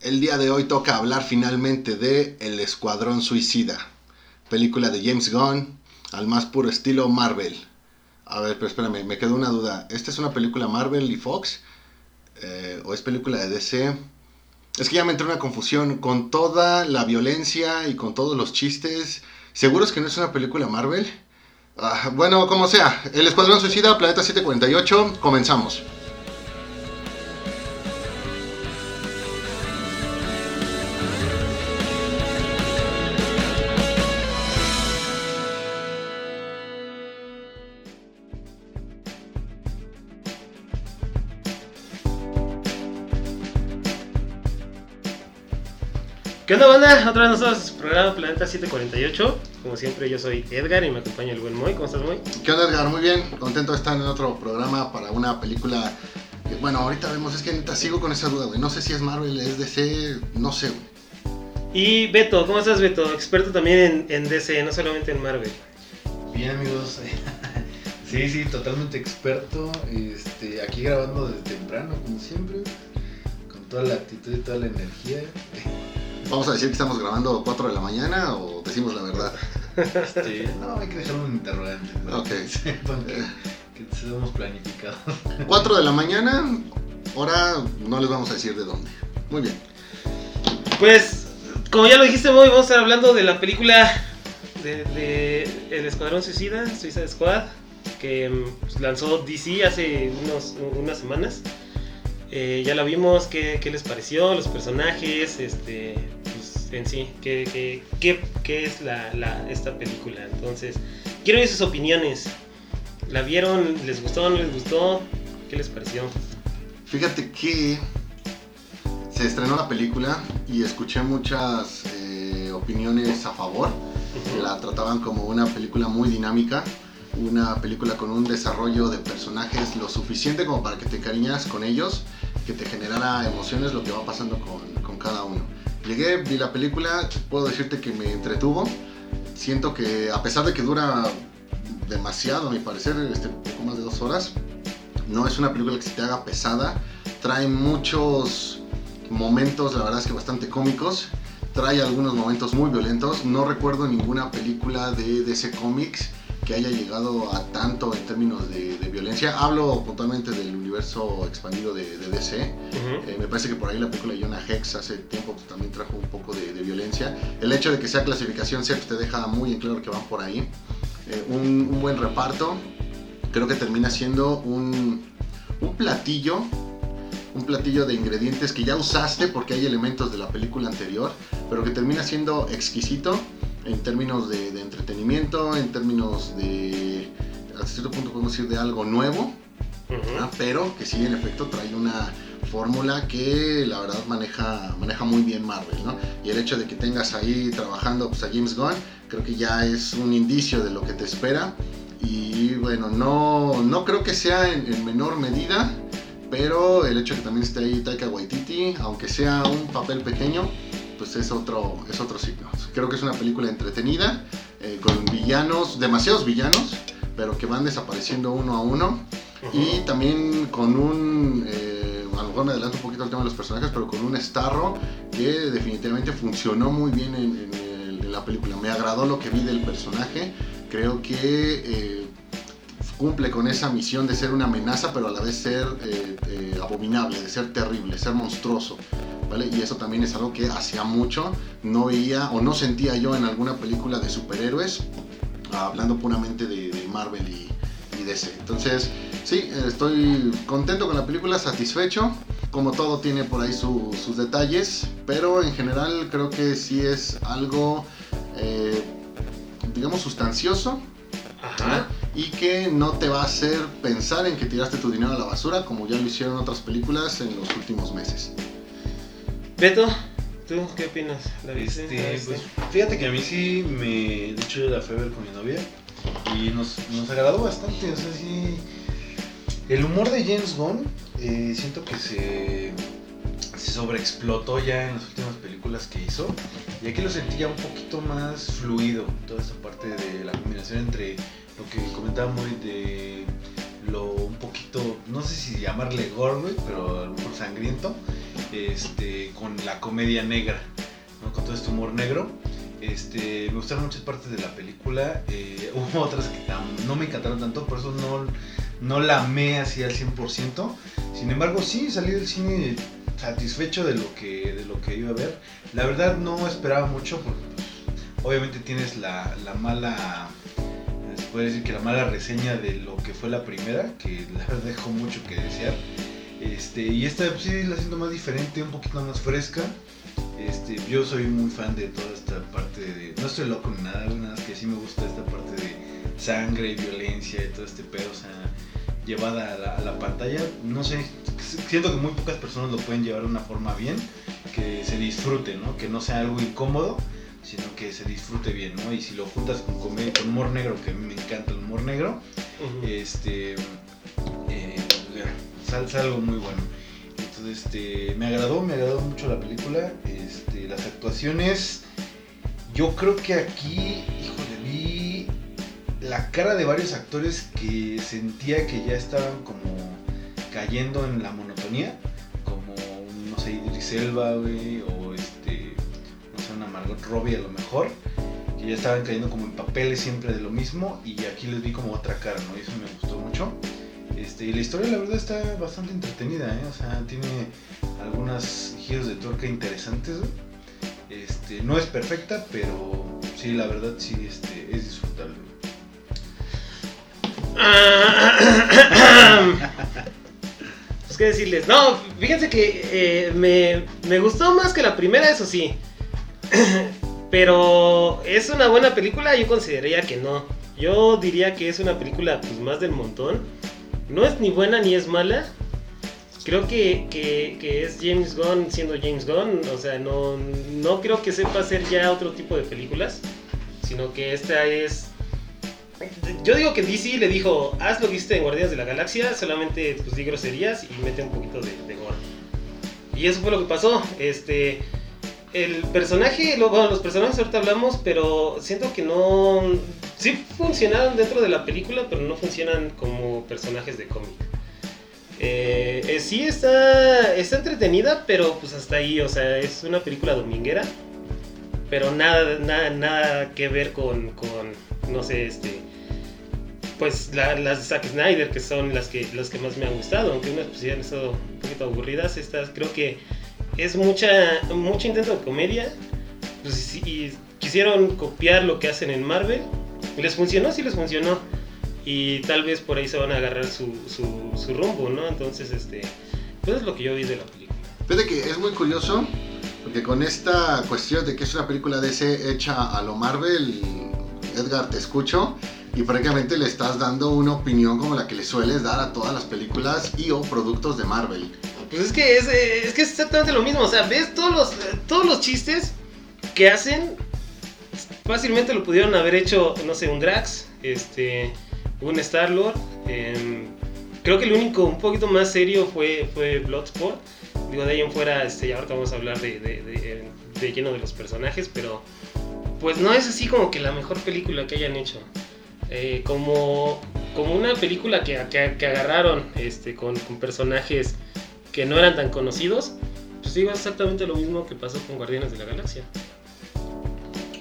El día de hoy toca hablar finalmente de El Escuadrón Suicida, película de James Gunn, al más puro estilo Marvel. A ver, pero espérame, me quedó una duda. ¿Esta es una película Marvel y Fox? Eh, ¿O es película de DC? Es que ya me entró una confusión con toda la violencia y con todos los chistes. ¿Seguro es que no es una película Marvel? Ah, bueno, como sea, El Escuadrón Suicida, Planeta 748, comenzamos. ¿Qué onda, banda? Otra vez nosotros, programa Planeta 748. Como siempre, yo soy Edgar y me acompaña el buen Moy. ¿Cómo estás, Moy? ¿Qué onda, Edgar? Muy bien, contento de estar en otro programa para una película. que, bueno, ahorita vemos, es que neta sigo con esa duda, güey. No sé si es Marvel, es DC, no sé, güey. Y Beto, ¿cómo estás, Beto? Experto también en, en DC, no solamente en Marvel. Bien amigos, sí, sí, totalmente experto, este, aquí grabando desde temprano, como siempre, con toda la actitud y toda la energía. Vamos a decir que estamos grabando 4 de la mañana o decimos la verdad. Este, no, hay que dejarlo un interrogante. ¿no? Ok. Que que, que estamos planificados. 4 de la mañana, ahora no les vamos a decir de dónde. Muy bien. Pues, como ya lo dijiste, Moy, vamos a estar hablando de la película de, de El Escuadrón Suicida, Suicide Squad, que mm, pues, lanzó DC hace unos, unas semanas. Eh, ya la vimos, ¿qué, qué les pareció? Los personajes, este, pues, en sí, ¿qué, qué, qué- qué es la, la- esta película? Entonces, quiero oír sus opiniones. ¿La vieron? ¿Les gustó? ¿No les gustó? ¿Qué les pareció? Fíjate que se estrenó la película y escuché muchas eh, opiniones a favor. La trataban como una película muy dinámica, una película con un desarrollo de personajes lo suficiente como para que te cariñas con ellos, que te generara emociones lo que va pasando con, con cada uno. Llegué, vi la película, puedo decirte que me entretuvo. Siento que a pesar de que dura demasiado, a mi parecer, este, poco más de dos horas, no es una película que se te haga pesada. Trae muchos momentos, la verdad es que bastante cómicos. Trae algunos momentos muy violentos. No recuerdo ninguna película de DC Comics que haya llegado a tanto en términos de, de violencia. Hablo puntualmente del universo expandido de, de DC. Ujú. Eh, me parece que por ahí la película de Jonah Hex hace tiempo pues, también trajo un poco de, de violencia. El hecho de que sea clasificación C pues, te deja muy en claro que van por ahí. Eh, un, un buen reparto. Creo que termina siendo un, un platillo. Un platillo de ingredientes que ya usaste porque hay elementos de la película anterior, pero que termina siendo exquisito en términos de, de entretenimiento, en términos de, hasta cierto punto podemos decir, de algo nuevo. Ujú. Ah, pero que sí en efecto trae una fórmula que la verdad maneja, maneja muy bien Marvel, ¿no? Y el hecho de que tengas ahí trabajando pues, a James Gunn, creo que ya es un indicio de lo que te espera. Y bueno, no, no creo que sea en, en menor medida, pero el hecho de que también esté ahí Taika Waititi, aunque sea un papel pequeño, pues es otro, es otro signo. Creo que es una película entretenida, eh, con villanos, demasiados villanos, pero que van desapareciendo uno a uno. Y también con un, eh, a lo mejor me adelanto un poquito al tema de los personajes, pero con un Starro que definitivamente funcionó muy bien en, en el- en la película. Me agradó lo que vi del personaje, creo que eh, cumple con esa misión de ser una amenaza, pero a la vez ser eh, abominable, de ser terrible, ser monstruoso. ¿Vale? Y eso también es algo que hacía mucho no veía o no sentía yo en alguna película de superhéroes, hablando puramente de, de Marvel y, y DC. Entonces, sí, estoy contento con la película, satisfecho. Como todo tiene por ahí su- sus detalles, pero en general creo que sí es algo, eh, digamos, sustancioso Ajá. y que no te va a hacer pensar en que tiraste tu dinero a la basura como ya lo hicieron otras películas en los últimos meses. Beto, ¿tú qué opinas? ¿La Este, pues fíjate que a mí sí me. De hecho, yo la fui a ver con mi novia y nos, nos agradó bastante. O sea, sí. El humor de James Gunn, eh, siento que se, se sobreexplotó ya en las últimas películas que hizo. Y aquí lo sentí ya un poquito más fluido. Toda esa parte de la combinación entre lo que comentaba muy de un poquito, no sé si llamarle gore, pero a lo sangriento. este, con la comedia negra, con todo este humor negro. Este, me gustaron muchas partes de la película. eh, hubo otras que no me encantaron tanto, por eso no, no la amé así al 100%. Sin embargo, sí salí del cine satisfecho de lo que, de lo que iba a ver. La verdad no esperaba mucho porque pues, obviamente tienes la, la mala, puede decir que la mala reseña de lo que fue la primera, que la dejó mucho que desear. Este, y esta pues, sí la siento más diferente, un poquito más fresca. Este, yo soy muy fan de toda esta parte de. No estoy loco ni nada, nada más que sí me gusta esta parte de sangre y violencia y todo este pedo, o sea, llevada a la, a la pantalla. No sé, siento que muy pocas personas lo pueden llevar de una forma bien, que se disfrute, ¿no? Que no sea algo incómodo, sino que se disfrute bien, ¿no? Y si lo juntas con comedia, con humor negro, que a mí me encanta el humor negro, este eh, sal- algo muy bueno. Entonces este me agradó me agradó mucho la película este las actuaciones. Yo creo que aquí híjole vi la cara de varios actores que sentía que ya estaban como cayendo en la monotonía como no sé Idris Elba güey, o Robbie a lo mejor que ya estaban cayendo como en papeles siempre de lo mismo y aquí les vi como otra cara, ¿no? Y eso me gustó mucho. Este, y la historia la verdad está bastante entretenida, ¿eh? O sea, tiene algunos giros de tuerca interesantes. Este, no es perfecta, pero sí, la verdad sí este, es disfrutable. Pues qué decirles. No, fíjense que eh, me, me gustó más que la primera, eso sí. Pero es una buena película, yo consideraría que no. Yo diría que es una película pues más del montón. No es ni buena ni es mala. Creo que, que- es James Gunn siendo James Gunn. O sea, no, no creo que sepa hacer ya otro tipo de películas. Sino que esta es yo digo que DC le dijo, haz lo que en Guardianes de la Galaxia, solamente pues di groserías y mete un poquito de, de gore. Y eso fue lo que pasó. Este, el personaje, lo- bueno, los personajes ahorita hablamos, pero siento que no, sí funcionaron dentro de la película, pero no funcionan como personajes de cómic. Eh, eh, sí está, está entretenida, pero pues hasta ahí, o sea, es una película dominguera, pero nada, nada, nada que ver con, con no sé, este, pues la- las de Zack Snyder, que son las que, las que más me han gustado, aunque unas pues, sí han estado un poquito aburridas, estas creo que es mucha, mucho intento de comedia, pues, y quisieron copiar lo que hacen en Marvel, les funcionó, sí les funcionó, y tal vez por ahí se van a agarrar su, su, su rumbo, ¿no? Entonces, este, pues es lo que yo vi de la película. Fíjate que es muy curioso, porque con esta cuestión de que es una película ese hecha a lo Marvel, Edgar, te escucho, y prácticamente le estás dando una opinión como la que le sueles dar a todas las películas y o productos de Marvel. Pues es que es, eh, es que es exactamente lo mismo. O sea, ves todos los, eh, todos los chistes que hacen. Fácilmente lo pudieron haber hecho, no sé, un Drax, este, un Star Lord. creo que el único un poquito más serio fue, fue Bloodsport. Digo, de ahí en fuera, este, ya ahorita vamos a hablar de, de, de lleno de los personajes, pero pues no es así como que la mejor película que hayan hecho. Eh, como, como una película que, que- que agarraron este, con, con personajes que no eran tan conocidos, pues digo exactamente lo mismo que pasó con Guardianes de la Galaxia.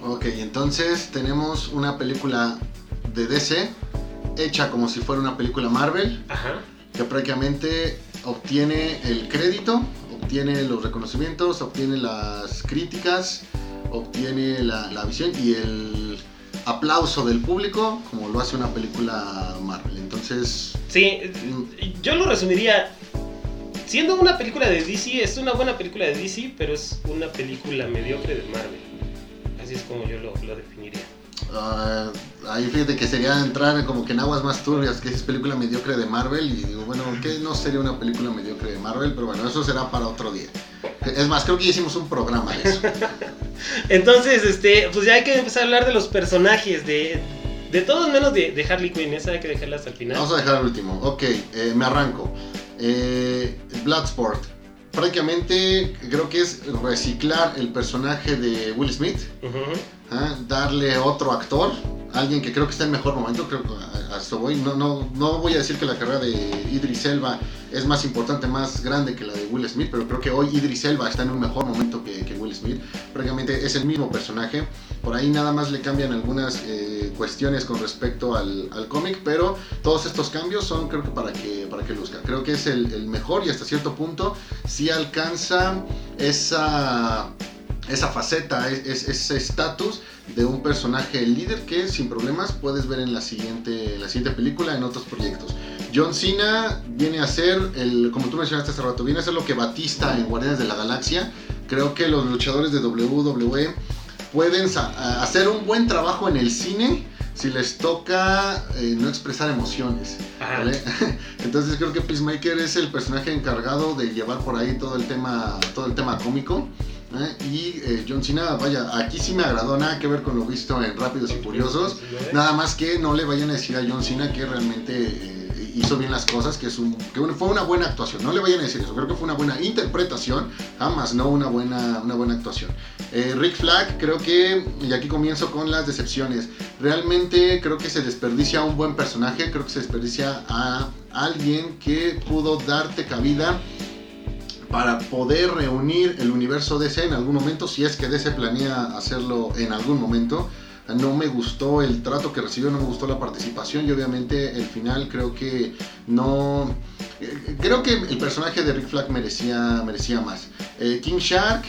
Ok, entonces tenemos una película de DC hecha como si fuera una película Marvel, Ajá. que prácticamente obtiene el crédito, obtiene los reconocimientos, obtiene las críticas, obtiene la, la visión y el aplauso del público como lo hace una película Marvel. Entonces, Sí, mm, yo lo resumiría. Siendo una película de DC, es una buena película de DC, pero es una película mediocre de Marvel. Así es como yo lo, lo definiría. ah, ahí fíjate que sería entrar como que en aguas más turbias, que es película mediocre de Marvel y digo, bueno, ¿qué no sería una película mediocre de Marvel? Pero bueno, eso será para otro día. Es más, creo que ya hicimos un programa de eso. Entonces, este, pues ya hay que empezar a hablar de los personajes, de, de todos menos de, de Harley Quinn. Esa hay que dejarla hasta el final. Vamos a dejar el último. Ok, eh, me arranco. Eh, Bloodsport. Prácticamente creo que es reciclar el personaje de Will Smith. ¿ah? darle otro actor, alguien que creo que está en mejor momento, creo que a, a esto voy. No, no, no voy a decir que la carrera de Idris Elba es más importante, más grande que la de Will Smith, pero creo que hoy Idris Elba está en un mejor momento que, que Will Smith. Prácticamente es el mismo personaje. Por ahí nada más le cambian algunas eh, cuestiones con respecto al, al cómic, pero todos estos cambios son creo que para que, para que luzca. Creo que es el, el mejor y hasta cierto punto sí alcanza esa esa faceta, es- ese estatus de un personaje líder que sin problemas puedes ver en la siguiente, en la siguiente película, en otros proyectos. John Cena viene a ser, el, como tú mencionaste hace rato, viene a ser lo que Batista en Guardianes de la Galaxia. Creo que los luchadores de WWE pueden hacer un buen trabajo en el cine si les toca eh, no expresar emociones. Entonces creo que Peacemaker es el personaje encargado de llevar por ahí todo el tema, todo el tema cómico. ¿Eh? Y eh, John Cena, vaya, aquí sí me agradó, nada que ver con lo visto en Rápidos y Furiosos. Nada más que no le vayan a decir a John Cena que realmente eh, hizo bien las cosas, que, es un, que fue una buena actuación. No le vayan a decir eso, creo que fue una buena interpretación, jamás no una buena, una buena actuación. Eh, Rick Flag, creo que, y aquí comienzo con las decepciones. Realmente creo que se desperdicia un buen personaje, creo que se desperdicia a alguien que pudo darte cabida para poder reunir el universo DC en algún momento, si es que DC planea hacerlo en algún momento. No me gustó el trato que recibió, no me gustó la participación y obviamente el final creo que no... Creo que el personaje de Rick Flag merecía, merecía más. Eh, King Shark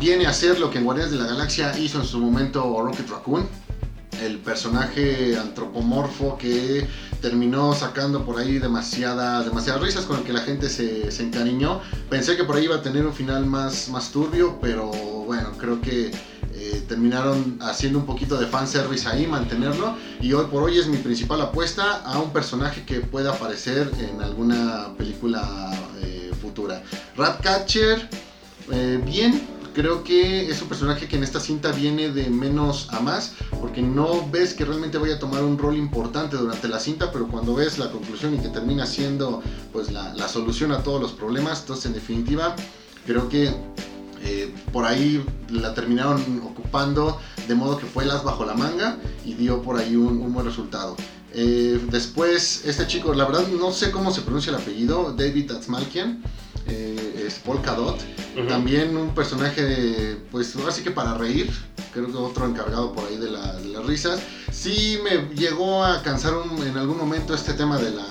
viene a hacer lo que en Guardianes de la Galaxia hizo en su momento Rocket Raccoon. El personaje antropomorfo que terminó sacando por ahí demasiada, demasiadas risas con el que la gente se, se encariñó. Pensé que por ahí iba a tener un final más, más turbio, pero bueno, creo que eh, terminaron haciendo un poquito de fanservice ahí, mantenerlo. Y hoy por hoy es mi principal apuesta a un personaje que pueda aparecer en alguna película eh, futura. Ratcatcher, eh, bien. Creo que es un personaje que en esta cinta viene de menos a más, porque no ves que realmente vaya a tomar un rol importante durante la cinta, pero cuando ves la conclusión y que termina siendo pues la, la solución a todos los problemas, entonces en definitiva creo que eh, por ahí la terminaron ocupando de modo que fue las bajo la manga y dio por ahí un, un buen resultado. Eh, después, este chico, la verdad no sé cómo se pronuncia el apellido, David Atzmalkian, eh, es Polka Dot. Ujú. También un personaje, pues ahora sí que para reír, creo que otro encargado por ahí de, la- de las risas. Sí me llegó a cansar un- en algún momento este tema de la,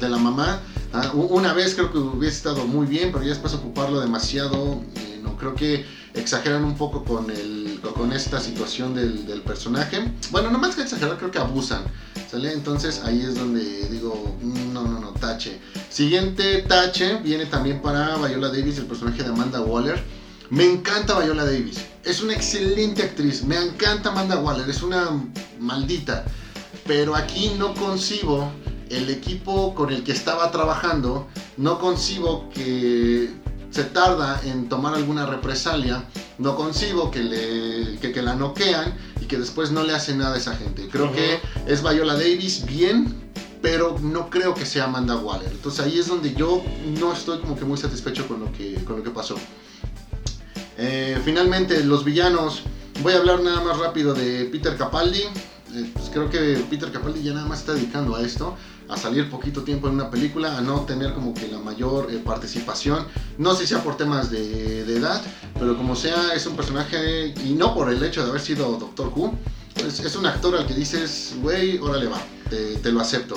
De la mamá. Ah, una vez creo que hubiese estado muy bien, pero ya después ocuparlo demasiado, eh, no creo que exageran un poco con, el, con esta situación del, del personaje. Bueno, no más que exagerar, creo que abusan. ¿Sale? Entonces ahí es donde digo, mm, no, no, tache. Siguiente tache viene también para Viola Davis, el personaje de Amanda Waller. Me encanta Viola Davis. Es una excelente actriz. Me encanta Amanda Waller. Es una maldita. Pero aquí no concibo el equipo con el que estaba trabajando. No concibo que se tarda en tomar alguna represalia. No concibo que, le, que, que la noquean y que después no le hace nada a esa gente. Creo que es Viola Davis bien, pero no creo que sea Amanda Waller. Entonces ahí es donde yo no estoy como que muy satisfecho con lo que, con lo que pasó. Eh, finalmente, los villanos. Voy a hablar nada más rápido de Peter Capaldi. Eh, pues creo que Peter Capaldi ya nada más está dedicando a esto, a salir poquito tiempo en una película, a no tener como que la mayor eh, participación. No sé si sea por temas de, de edad, pero como sea, es un personaje, y no por el hecho de haber sido Doctor Who, es, es un actor al que dices, güey, órale va, te, te lo acepto.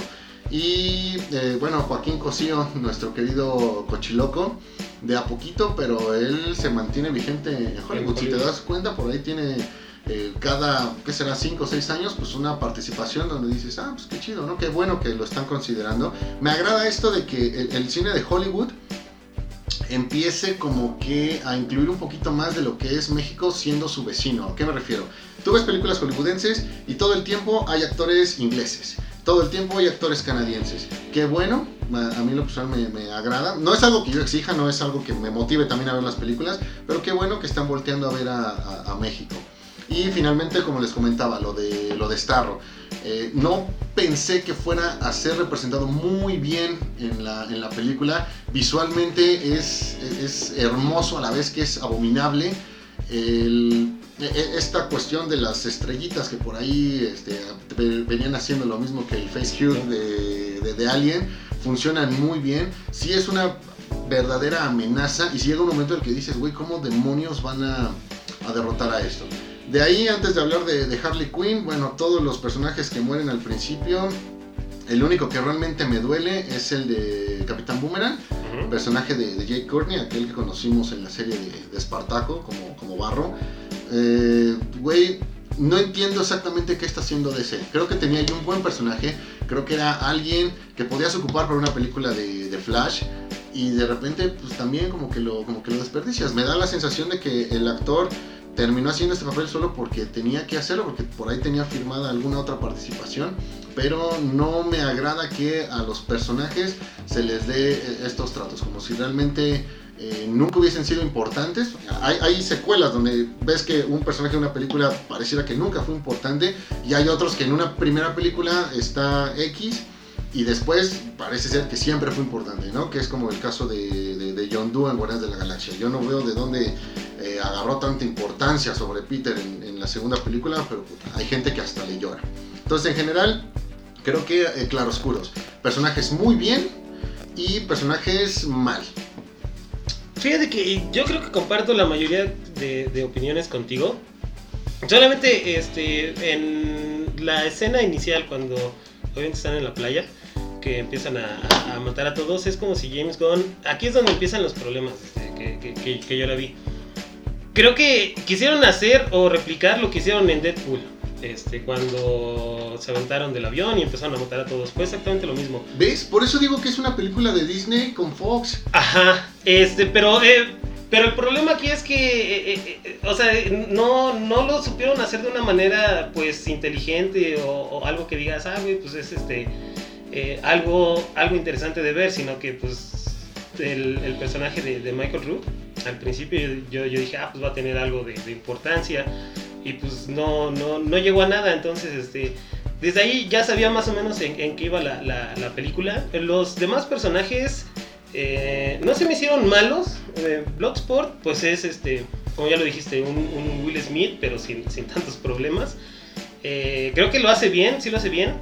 Y eh, bueno, Joaquín Cosío, nuestro querido cochiloco, de a poquito, pero él se mantiene vigente en Hollywood. Si te das cuenta, por ahí tiene eh, cada, ¿qué será? 5 o 6 años, pues una participación donde dices, ah, pues qué chido, ¿no? Qué bueno que lo están considerando. Me agrada esto de que el, cine de Hollywood empiece como que a incluir un poquito más de lo que es México siendo su vecino. ¿A qué me refiero? Tú ves películas hollywoodenses y todo el tiempo hay actores ingleses. Todo el tiempo hay actores canadienses. Qué bueno, a mí lo personal me, agrada. No es algo que yo exija, no es algo que me motive también a ver las películas, pero qué bueno que están volteando a ver a México. Y finalmente, como les comentaba, lo de, lo de Starro. Eh, no pensé que fuera a ser representado muy bien en la, en la película. Visualmente es, es hermoso a la vez que es abominable. e- e- esta cuestión de las estrellitas que por ahí este, ve- venían haciendo lo mismo que el Face Cube de, de, de Alien, funcionan muy bien. Sí es una verdadera amenaza y si llega un momento en el que dices, güey, ¿cómo demonios van a, a derrotar a esto? De ahí, antes de hablar de, de Harley Quinn, bueno, todos los personajes que mueren al principio, el único que realmente me duele es el de Capitán Boomerang, personaje de, de Jake Courtney, aquel que conocimos en la serie de, de Espartaco como, como Barro. Eh, Güey, no entiendo exactamente qué está haciendo DC. Creo que tenía yo un buen personaje, creo que era alguien que podías ocupar para una película de, de Flash. Y de repente, pues también como que, lo, como que lo desperdicias. Me da la sensación de que el actor terminó haciendo este papel solo porque tenía que hacerlo, porque por ahí tenía firmada alguna otra participación, pero no me agrada que a los personajes se les dé eh, estos tratos, como si realmente eh, nunca hubiesen sido importantes. Hay, hay secuelas donde ves que un personaje de una película pareciera que nunca fue importante y hay otros que en una primera película está X y después parece ser que siempre fue importante, ¿no? Que es como el caso de, de- de John Doe en Guardianes de la Galaxia. Yo no veo de dónde eh, agarró tanta importancia sobre Peter en, en la segunda película, pero hay gente que hasta le llora. Entonces, en general, creo que eh, claroscuros. Personajes muy bien y personajes mal. Fíjate que yo creo que comparto la mayoría de, de opiniones contigo. Solamente este, en la escena inicial, cuando obviamente están en la playa, que empiezan a, matar a todos, es como si James Gunn. Aquí es donde empiezan los problemas este, que- que yo la vi. Creo que quisieron hacer o replicar lo que hicieron en Deadpool. Este, cuando se aventaron del avión y empezaron a matar a todos. Fue exactamente lo mismo. ¿Ves? Por eso digo que es una película de Disney con Fox. Ajá, este, pero, eh, pero el problema aquí es que, eh, eh, eh, o sea, no, no lo supieron hacer de una manera, pues, inteligente o, o algo que digas, ah, güey, pues es este, eh, algo, algo interesante de ver, sino que, pues, el, el personaje de, Michael Rook, al principio yo, dije, ah, pues va a tener algo de, importancia, y pues no, no, no llegó a nada, entonces, este, desde ahí ya sabía más o menos en, qué iba la, la, la película. Los demás personajes eh, no se me hicieron malos. Eh, Bloodsport, pues es este, como ya lo dijiste, un, Will Smith, pero sin, sin tantos problemas. Eh, creo que lo hace bien, sí lo hace bien.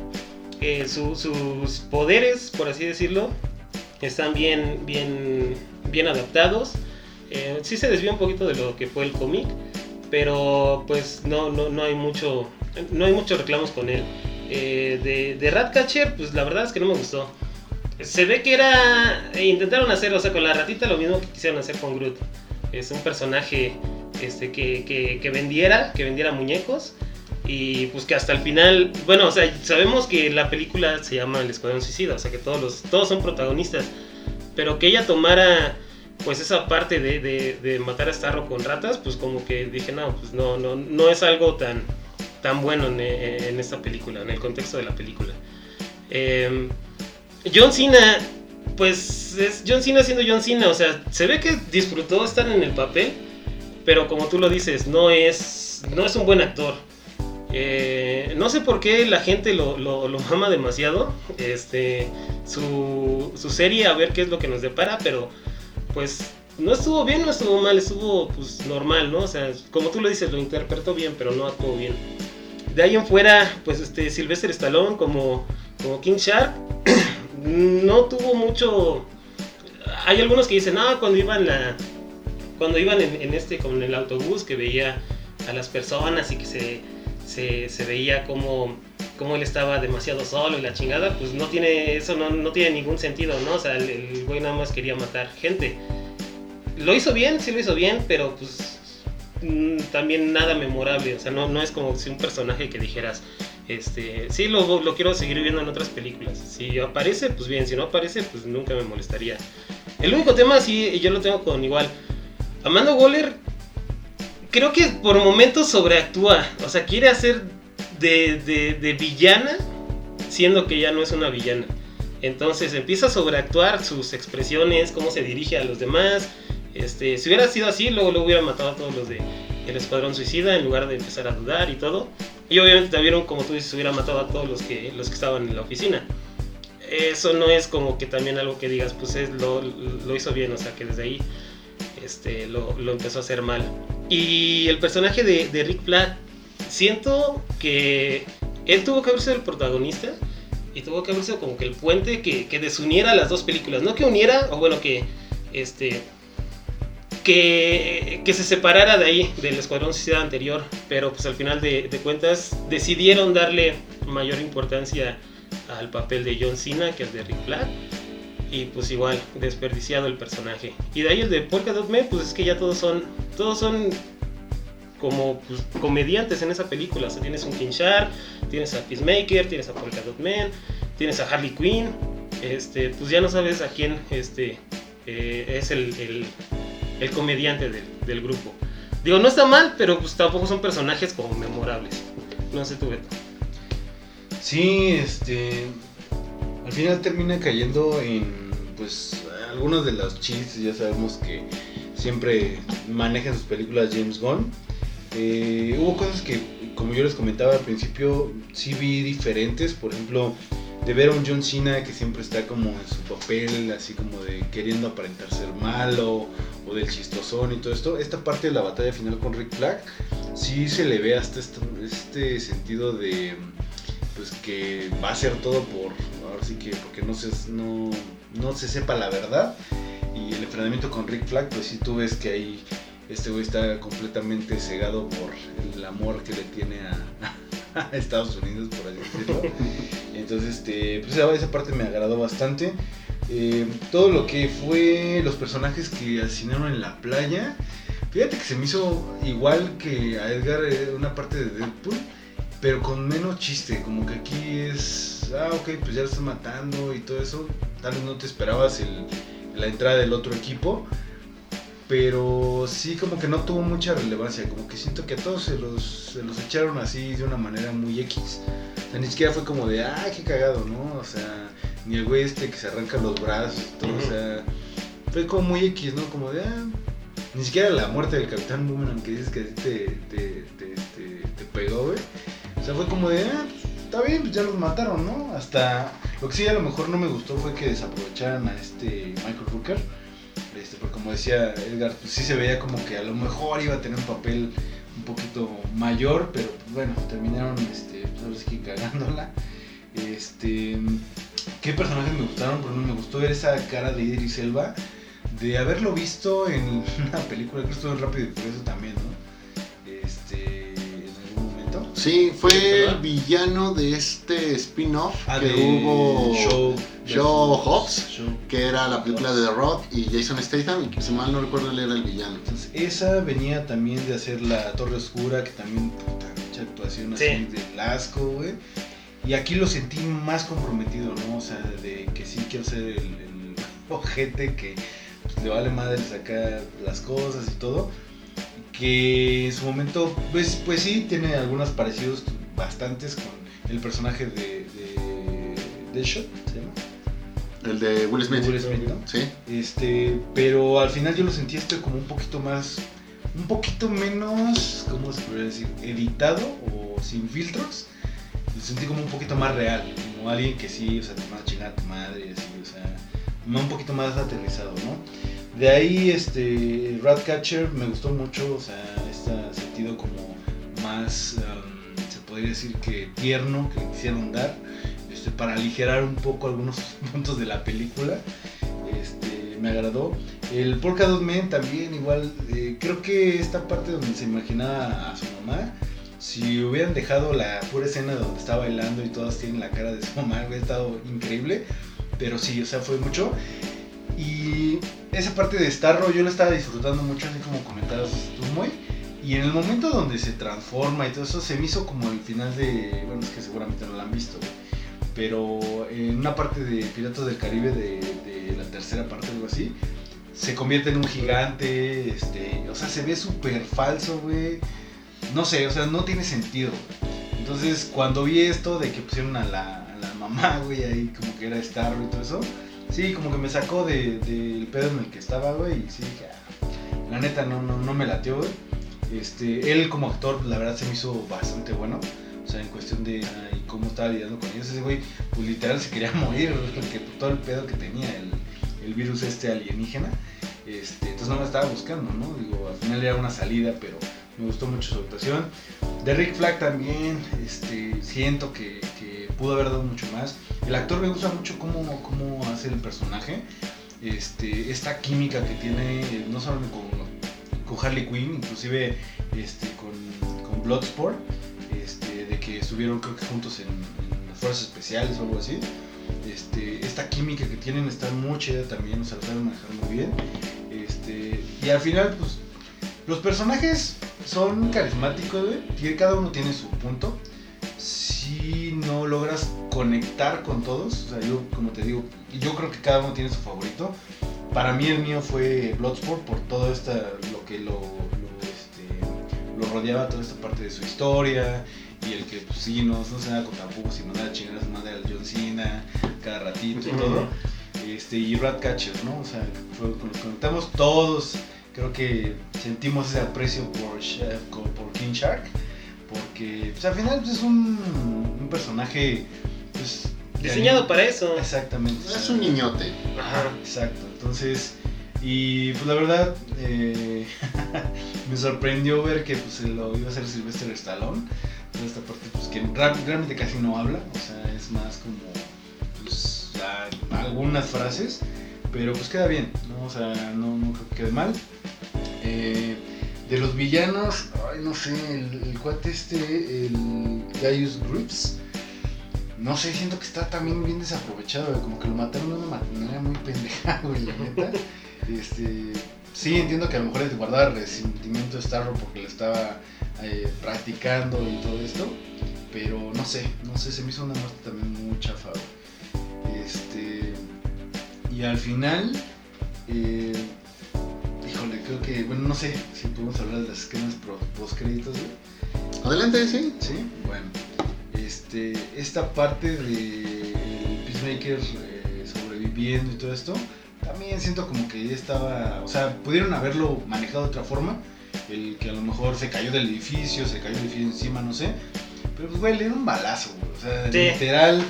Eh, su- sus poderes, por así decirlo, están bien, bien, bien adaptados. Eh, sí se desvía un poquito de lo que fue el cómic, pero pues no, no, no hay mucho, no hay muchos reclamos con él. Eh, de, Ratcatcher, pues la verdad es que no me gustó. Se ve que era. eh, Intentaron hacer, o sea, con la ratita lo mismo que quisieron hacer con Groot. Es un personaje este, que, que vendiera, que vendiera muñecos. Y pues que hasta el final. Bueno, o sea, sabemos que la película se llama El Escuadrón Suicida, o sea que todos, los, todos son protagonistas. Pero que ella tomara pues esa parte de, de, matar a Starro con ratas, pues como que dije, no, pues no, no, no es algo tan, tan bueno en, en esta película, en el contexto de la película. Eh, John Cena, pues es John Cena siendo John Cena, o sea, se ve que disfrutó estar en el papel, pero como tú lo dices, no es, no es un buen actor. Eh, no sé por qué la gente lo, mama demasiado. Este, su, serie, a ver qué es lo que nos depara, pero pues no estuvo bien, no estuvo mal, estuvo pues normal, ¿no? O sea, como tú lo dices, lo interpretó bien, pero no actuó bien. De ahí en fuera, pues este Sylvester Stallone como, como King Shark no tuvo mucho. Hay algunos que dicen, no, cuando iban la, cuando iban en, en este con el autobús que veía a las personas y que se, se, se veía como, como él estaba demasiado solo y la chingada, pues no tiene eso no, no tiene ningún sentido, ¿no? O sea, el, el güey nada más quería matar gente. Lo hizo bien, sí lo hizo bien, pero pues mm, también nada memorable, o sea, no, no es como si un personaje que dijeras, este, sí lo, lo quiero seguir viendo en otras películas. Si aparece, pues bien, si no aparece, pues nunca me molestaría. El único tema, sí, yo lo tengo con igual. Amanda Waller, creo que por momentos sobreactúa. O sea, quiere hacer de, de, de villana, siendo que ya no es una villana. Entonces empieza a sobreactuar sus expresiones, cómo se dirige a los demás. Este, si hubiera sido así, luego lo hubiera matado a todos los de el Escuadrón Suicida en lugar de empezar a dudar y todo. Y obviamente también, como tú dices, hubiera matado a todos los que, los que estaban en la oficina. Eso no es como que también algo que digas, pues es, lo, lo hizo bien, o sea que desde ahí este, lo, lo empezó a hacer mal. Y el personaje de, Rick Flag, siento que él tuvo que haber sido el protagonista y tuvo que haber sido como que el puente que, que desuniera las dos películas. No que uniera, o bueno, que este que, que se separara de ahí, del Escuadrón Suicida anterior, pero pues al final de, de cuentas decidieron darle mayor importancia al papel de John Cena que al de Rick Flag. Y pues igual, desperdiciado el personaje. Y de ahí el de Polka Dot Man, pues es que ya todos son, todos son como pues, comediantes en esa película. O sea, tienes un King Shark, tienes a Peacemaker, tienes a Polka Dot Man, tienes a Harley Quinn. Este, pues ya no sabes a quién este, eh, es el, el, el comediante del, del, grupo. Digo, no está mal, pero pues tampoco son personajes como memorables. No sé tú, Beto. Sí, este. Al final termina cayendo en. Pues algunos de los chistes, ya sabemos que siempre manejan sus películas James Gunn. Eh, hubo cosas que, como yo les comentaba al principio, sí vi diferentes. Por ejemplo, de ver a un John Cena que siempre está como en su papel, así como de queriendo aparentar ser malo, o del chistosón y todo esto. Esta parte de la batalla final con Rick Flag, sí se le ve hasta este, este sentido de pues que va a ser todo por ahora sí que porque no se no, no se sepa la verdad. Y el enfrentamiento con Rick Flag pues sí tú ves que ahí este güey está completamente cegado por el amor que le tiene a, a Estados Unidos por así decirlo. Entonces este pues esa parte me agradó bastante. Eh, todo lo que fue los personajes que asesinaron en la playa fíjate que se me hizo igual que a Edgar eh, una parte de Deadpool pero con menos chiste, como que aquí es, ah, ok, pues ya lo estás matando y todo eso, tal vez no te esperabas el, la entrada del otro equipo, pero sí como que no tuvo mucha relevancia, como que siento que a todos se los, se los echaron así de una manera muy X, o sea, ni siquiera fue como de, ah, qué cagado, ¿no? O sea, ni el güey este que se arranca los brazos, todo, uh -huh. o sea, fue como muy X, ¿no? Como de, ah, ni siquiera la muerte del Capitán Boomerang que dices que así te, te, te, pegó, güey. O sea, fue como de, ah, está bien, pues ya los mataron, ¿no? Hasta lo que sí a lo mejor no me gustó fue que desaprovecharan a este Michael Rooker. Este, porque como decía Edgar, pues sí se veía como que a lo mejor iba a tener un papel un poquito mayor, pero bueno, terminaron este, pues ahora sí cagándola. Este, ¿Qué personajes me gustaron? Pero no me gustó ver esa cara de Idris Elba de haberlo visto en una película que estuvo en Rápido y Furioso también, ¿no? Sí, fue el villano de este spin-off ah, que de hubo Show, Show Hobbs, Show. que era la película de The Rock y Jason Statham, y que si mal no recuerdo él era el villano. Entonces, esa venía también de hacer la Torre Oscura, que también, puta, mucha actuación así Sí. de Lasco, güey. Y aquí lo sentí más comprometido, ¿no? O sea, de que sí quiero ser el, el ojete que pues, le vale madre sacar las cosas y todo. Que en su momento, pues, pues sí, tiene algunos parecidos bastantes con el personaje de, de Deadshot, ¿se llama? El de Will Smith. Will Smith, ¿no? Sí. Este, pero al final yo lo sentí este como un poquito más, un poquito menos, ¿cómo se podría decir? Editado o sin filtros. Lo sentí como un poquito más real, como alguien que sí, o sea, te manda a chingar a tu madre, así, o sea, un poquito más aterrizado, ¿no? De ahí, este, Ratcatcher me gustó mucho, o sea, este sentido como más, um, se podría decir que tierno que quisieron dar, este, para aligerar un poco algunos puntos de la película, este, me agradó. El Polka Dot Man también, igual, eh, creo que esta parte donde se imaginaba a su mamá, si hubieran dejado la pura escena donde está bailando y todas tienen la cara de su mamá, hubiera estado increíble. Pero sí, o sea, fue mucho. Y esa parte de Starro yo la estaba disfrutando mucho, así como comentabas tú muy. Y en el momento donde se transforma y todo eso, se me hizo como el final de. Bueno, es que seguramente no lo han visto. Pero en una parte de Piratas del Caribe, de, de la tercera parte, algo así, se convierte en un gigante. Este, o sea, se ve súper falso, güey. No sé, o sea, no tiene sentido. Entonces, cuando vi esto de que pusieron a la, a la mamá, güey, ahí como que era Starro y todo eso, sí, como que me sacó del de, de pedo en el que estaba, güey, y sí dije, ah, la neta no, no, no me latió, güey. Este, él como actor, la verdad, se me hizo bastante bueno. O sea, en cuestión de ay, cómo estaba lidiando con ellos, ese güey, pues literal se quería morir, porque todo el pedo que tenía, el, el virus este alienígena. Este, entonces no me estaba buscando, ¿no? Digo, al final era una salida, pero me gustó mucho su actuación. De Rick Flag también, este, siento que, que pudo haber dado mucho más. El actor me gusta mucho cómo, cómo hace el personaje. Este, esta química que tiene, eh, no solo con, Harley Quinn, inclusive este, con, con Bloodsport, este, de que estuvieron creo que juntos en, las fuerzas especiales o algo así. Este, esta química que tienen está muy chida también, o sea, lo saben manejar muy bien. Este, y al final, pues, los personajes son carismáticos. Tiene- Cada uno tiene su punto. Si no logras conectar con todos, o sea, yo, como te digo, yo creo que cada uno tiene su favorito. Para mí el mío fue Bloodsport por todo esta, lo que lo, lo, este, lo rodeaba, toda esta parte de su historia. Y el que, pues sí, no, no se nada con tampoco, sino nada chingar a su madre al John Cena, cada ratito y todo. Este, y Ratcatcher, ¿no? O sea, fue que conectamos todos. Creo que sentimos ese aprecio por, por King Shark. Porque, pues al final pues, es un, un personaje, pues. Diseñado para eso. Exactamente. Es un niñote. Ajá. Exacto, entonces, y pues la verdad, eh, me sorprendió ver que pues lo iba a hacer Sylvester Stallone, toda esta parte pues que realmente casi no habla, o sea, es más como pues algunas frases, pero pues queda bien, ¿no? O sea, no, no creo que quede mal. Eh, de los villanos, ay, no sé, el, el cuate este, el Gaius Grips, no sé, siento que está también bien desaprovechado, güey, como que lo mataron de una manera muy pendeja, güey, la neta. Este, sí, entiendo que a lo mejor es guardar resentimiento de Starro porque le estaba eh, practicando y todo esto, pero no sé, no sé, se me hizo una muerte también muy chafa, güey. Este, y al final, eh, híjole, creo que, bueno, no sé si podemos hablar de las escenas post créditos, güey. Adelante, sí. Sí, bueno. Este, esta parte de el Peacemaker eh, sobreviviendo y todo esto, también siento como que ya estaba, o sea, pudieron haberlo manejado de otra forma, el que a lo mejor se cayó del edificio, se cayó del edificio encima, no sé, pero pues güey, le dieron un balazo, güey, o sea, Sí. literal,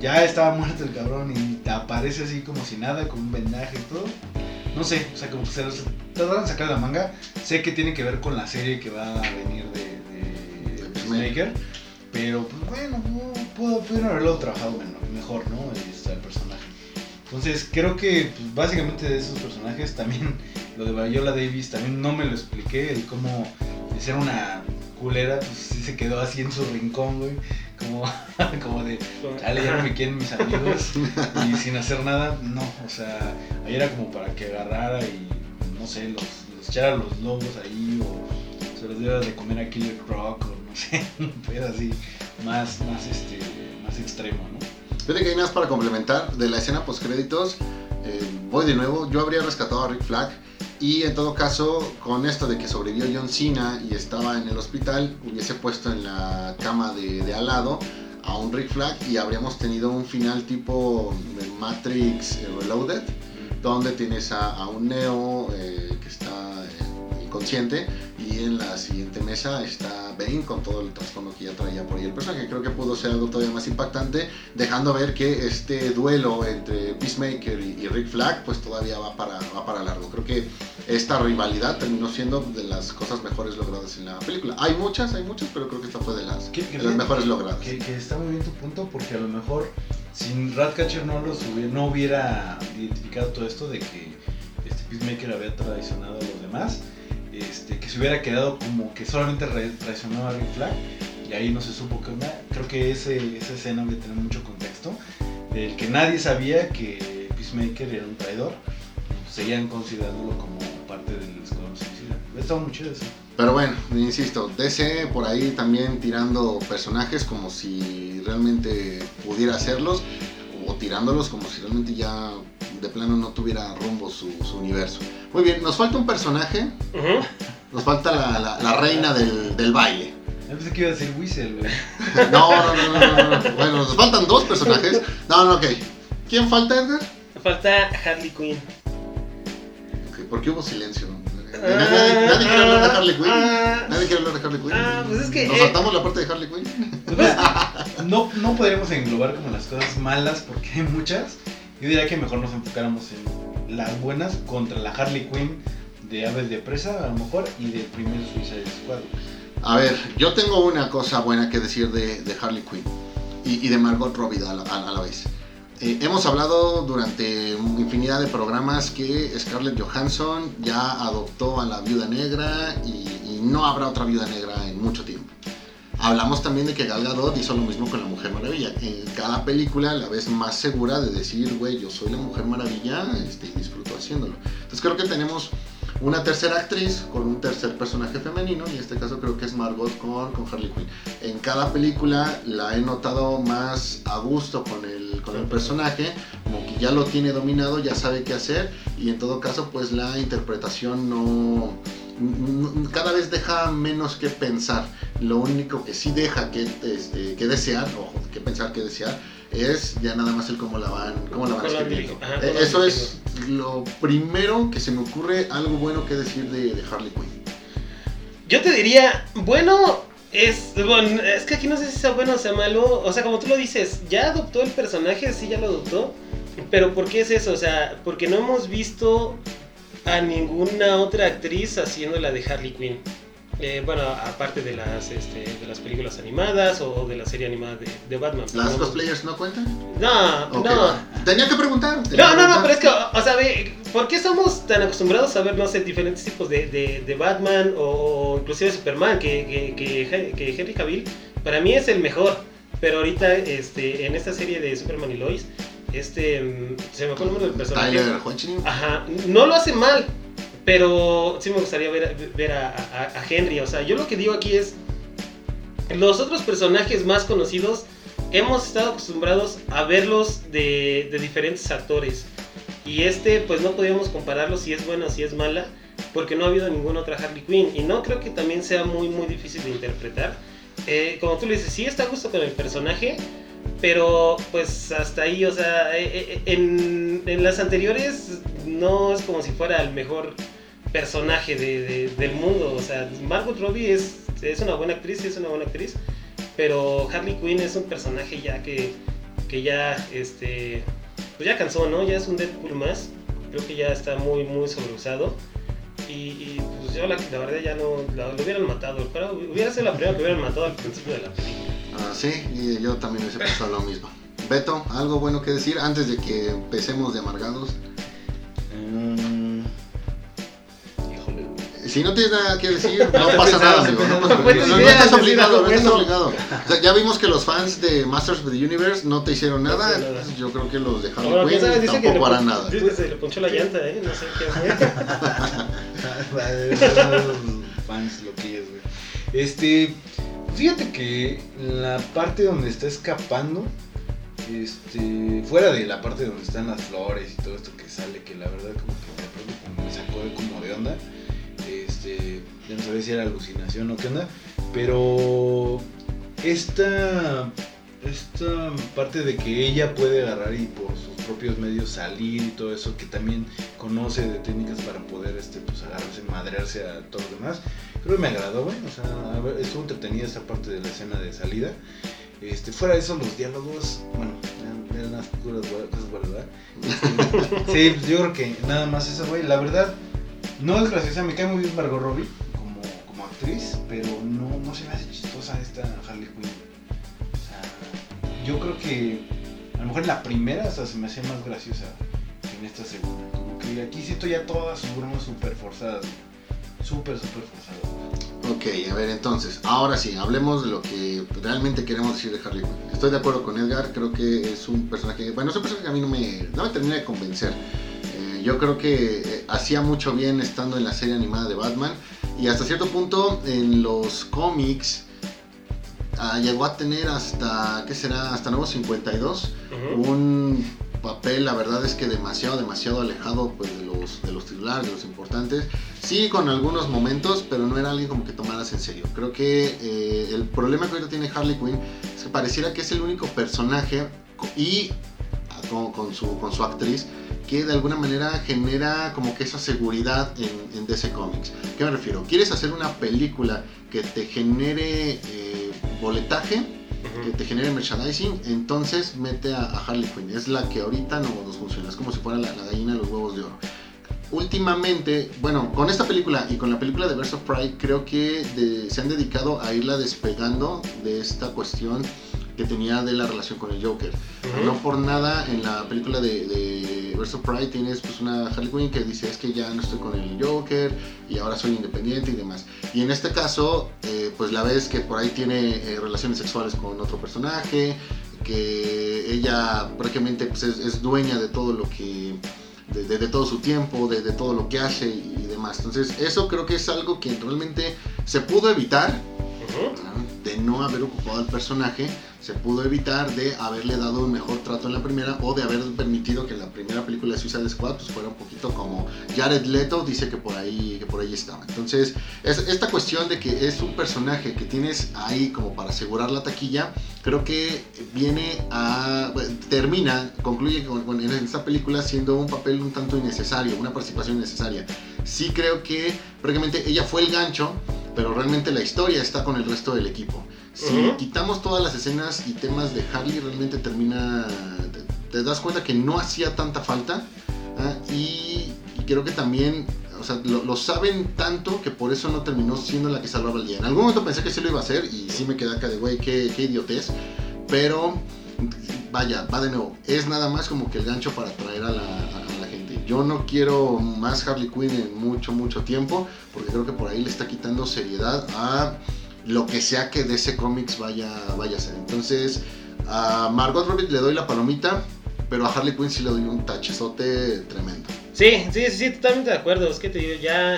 ya estaba muerto el cabrón y te aparece así como si nada, con un vendaje y todo. No sé, o sea, como que se los trataron de sacar de la manga. Sé que tiene que ver con la serie que va a venir de, de, De Peacemaker. Pero, pues bueno, no, pudo, pudieron haberlo trabajado mejor, ¿no? Está el personaje. Entonces, creo que pues, básicamente de esos personajes también, lo de Viola Davis, también no me lo expliqué, el cómo de ser una culera, pues sí se quedó así en su rincón, güey. Como, como de, Dale, ya no me quieren mis amigos y sin hacer nada, no, o sea, ahí era como para que agarrara y, no sé, los, echara los lobos ahí o se los diera de comer a Killer Croc no sé, así más, más, este, más extremo, ¿no? Fíjate que hay más para complementar de la escena post créditos. voy de nuevo, yo habría rescatado a Rick Flag y en todo caso con esto de que sobrevivió John Cena y estaba en el hospital, hubiese puesto en la cama de, de al lado a un Rick Flag y habríamos tenido un final tipo Matrix eh, Reloaded, donde tienes a, a un Neo eh, que está eh, inconsciente y en la siguiente mesa está Bane con todo el trasfondo que ya traía por ahí el personaje. Creo que pudo ser algo todavía más impactante, dejando ver que este duelo entre Peacemaker y, y Rick Flag pues todavía va para, va para largo. Creo que esta rivalidad terminó siendo de las cosas mejores logradas en la película. Hay muchas, hay muchas, pero creo que esta fue de las, Que- que de las mejores logradas. Que, que está muy bien tu punto porque a lo mejor sin Ratcatcher no, los hubiera, no hubiera identificado todo esto de que este Peacemaker había traicionado a los demás, este, que se hubiera quedado como que solamente traicionó a Rick Flag y ahí no se supo qué onda. Creo que ese, esa escena debe tener mucho contexto, del que nadie sabía que Peacemaker era un traidor, seguían considerándolo como parte del escuadrón suicida. Estaba muy chido eso. Pero bueno, insisto, DC por ahí también tirando personajes como si realmente pudiera hacerlos o tirándolos como si realmente ya de plano no tuviera rumbo su, su universo. Muy bien, nos falta un personaje, nos falta la, la- la reina del, del baile. Yo pensé que iba a decir Whistle, güey. No, no, no, no, no, no. Bueno, nos faltan dos personajes. No, no, ok. ¿Quién falta, Edgar? Falta Harley Quinn. Ok, ¿Por qué hubo silencio? Nadie, nadie- nadie quiere hablar de Harley Quinn. Nadie quiere hablar de Harley Quinn. Ah, pues es que, Nos eh. saltamos la parte de Harley Quinn. Entonces, no, no podríamos englobar como las cosas malas porque hay muchas. Yo diría que mejor nos enfocáramos en las buenas contra la Harley Quinn de Aves de Presa, a lo mejor, y del primer Suicide Squad. A ver, yo tengo una cosa buena que decir de, Harley Quinn y, de Margot Robbie a la, vez. Eh, hemos hablado durante infinidad de programas que Scarlett Johansson ya adoptó a la viuda negra y no habrá otra viuda negra en mucho tiempo. Hablamos también de que Gal Gadot hizo lo mismo con la Mujer Maravilla. En cada película la ves más segura de decir, güey, yo soy la Mujer Maravilla este, y disfruto haciéndolo. Entonces creo que tenemos una tercera actriz con un tercer personaje femenino, y en este caso creo que es Margot con, con Harley Quinn. En cada película la he notado más a gusto con el, con el personaje, como que ya lo tiene dominado, ya sabe qué hacer, y en todo caso pues la interpretación no... Cada vez deja menos que pensar. Lo único que sí deja que, este, que desear, ojo, que pensar que desear, es ya nada más el cómo la van, cómo la van escribiendo. ajá, Eh, Eso es lo primero que se me ocurre algo bueno que decir de, de Harley Quinn. Yo te diría, bueno, es, bueno, es que aquí no sé si sea bueno o sea malo. O sea, como tú lo dices, ya adoptó el personaje, sí, ya lo adoptó. Pero ¿por qué es eso? O sea, porque no hemos visto a ninguna otra actriz haciendo la de Harley Quinn. Eh, bueno, aparte de las, este, de las películas animadas o de la serie animada de, de Batman. ¿Las No, cosplayers no cuentan? No, no. Tenía que preguntar. tenía No, no, no, pero es que, o sea, ve, ¿por qué estamos tan acostumbrados a ver, no sé, diferentes tipos de, de, de Batman o, inclusive Superman? Que, que, que, que Henry Cavill para mí es el mejor, pero ahorita este, en esta serie de Superman y Lois, este, mm, se me fue el nombre del personaje. Tyler Hoechlin. Ajá, no lo hace mal, pero sí me gustaría ver, ver a, a- a Henry. O sea, yo lo que digo aquí es, los otros personajes más conocidos hemos estado acostumbrados a verlos de, de diferentes actores. Y este, pues no podíamos compararlo si es buena o si es mala, porque no ha habido ninguna otra Harley Quinn. Y no creo que también sea muy, muy difícil de interpretar. Eh, como tú le dices, sí está a gusto con el personaje, pero pues hasta ahí, o sea, eh, eh, en, en las anteriores no es como si fuera el mejor personaje de- de- del mundo. O sea, Margot Robbie es, es una buena actriz, es una buena actriz, pero Harley Quinn es un personaje ya que, que ya, este, pues ya cansó, ¿no? Ya es un Deadpool más. Creo que ya está muy, muy sobreusado. Y, pues yo la, verdad ya no, lo hubieran matado. Pero hubiera sido la primera que hubieran matado al principio de la película. Ah, sí, y yo también hubiese pensado lo mismo. Beto, ¿algo bueno que decir antes de que empecemos de amargados? Mm, híjole. Si no tienes nada que decir, no pasa nada, amigo. No, pasa- No no- no estás obligado, no estás obligado. O sea, ya vimos que los fans de Masters of the Universe no te hicieron nada, yo creo que los de Harley Ahora, ¿quién sabe? Quinn Dice que, le, tampoco harán nada. dice que se le ponchó la llanta, ¿eh? No sé qué fue. fans loquillos, güey. Este, fíjate que la parte donde está escapando, este, fuera de la parte donde están las flores y todo esto que sale, que la verdad como que de me sacó de como de onda, este, ya no sabía si era alucinación o qué onda, pero esta, esta parte de que ella puede agarrar y por sus propios medios salir y todo eso, que también conoce de técnicas para poder este, pues, agarrarse, madrearse a todos los demás, creo que me agradó, güey, o sea, a ver, estuvo entretenida esa parte de la escena de salida. Este, fuera de eso, los diálogos, bueno, eran, eran unas puras cosas ¿verdad? Este, sí, pues, yo creo que nada más eso, güey. La verdad, no es graciosa, me cae muy bien Margot Robbie como, como actriz, pero no, no se me hace chistosa esta Harley Quinn. O sea, yo creo que a lo mejor en la primera hasta se me hacía más graciosa que en esta segunda. Como que aquí siento ya todas sus bromas súper forzadas. Súper, súper forzadas. Ok, a ver, entonces, ahora sí, hablemos de lo que realmente queremos decir de Harley Quinn. Estoy de acuerdo con Edgar, creo que es un personaje, bueno, es un personaje que a mí no me, no me termina de convencer. Eh, yo creo que eh, hacía mucho bien estando en la serie animada de Batman y hasta cierto punto en los cómics ah, llegó a tener hasta, ¿qué será? Hasta Nuevo 52 Ujú. un papel, la verdad es que demasiado, demasiado alejado pues, de, los, de los titulares, de los importantes. Sí, con algunos momentos, pero no era alguien como que tomaras en serio. Creo que eh, el problema que ahorita tiene Harley Quinn es que pareciera que es el único personaje y ah, con, con su, con su actriz que de alguna manera genera como que esa seguridad en, en DC Comics. ¿Qué me refiero? ¿Quieres hacer una película que te genere eh, boletaje? Que te genere merchandising, entonces mete a, Harley Quinn. Es la que ahorita no nos funciona, es como si fuera la, gallina de los huevos de oro. Últimamente, bueno, con esta película y con la película de Birds of Prey, creo que se han dedicado a irla despegando de esta cuestión que tenía de la relación con el Joker. No por nada en la película de, de of Prey tienes pues una Harley Quinn que dice es que ya no estoy con el Joker y ahora soy independiente y demás. Y en este caso eh, pues la ves que por ahí tiene eh, relaciones sexuales con otro personaje, que ella prácticamente pues, es, es dueña de todo lo que... De, de- de todo su tiempo, de, de todo lo que hace y, y demás. Entonces eso creo que es algo que realmente se pudo evitar. De no haber ocupado al personaje, se pudo evitar de haberle dado un mejor trato en la primera o de haber permitido que la primera película de Suicide Squad pues, fuera un poquito como Jared Leto dice que por ahí, que por ahí estaba. Entonces, es, esta cuestión de que es un personaje que tienes ahí como para asegurar la taquilla, creo que viene a. termina, concluye con, con- en esta película siendo un papel un tanto innecesario, una participación innecesaria. Sí creo que prácticamente ella fue el gancho, pero realmente la historia está con el resto del equipo. Si Ujú. quitamos todas las escenas y temas de Harley, realmente termina. Te, te das cuenta que no hacía tanta falta. ¿ah? Y, y creo que también. O sea, lo, lo saben tanto que por eso no terminó siendo la que salvaba el día. En algún momento pensé que sí lo iba a hacer y sí me quedé acá de, güey, qué, qué idiotez. Pero, vaya, va de nuevo. Es nada más como que el gancho para atraer a la, a. Yo no quiero más Harley Quinn en mucho, mucho tiempo, porque creo que por ahí le está quitando seriedad a lo que sea que DC Comics vaya, vaya a ser. Entonces, a Margot Robbie le doy la palomita, pero a Harley Quinn sí le doy un tachezote tremendo. Sí, sí, sí, totalmente de acuerdo. Es que te digo, ya.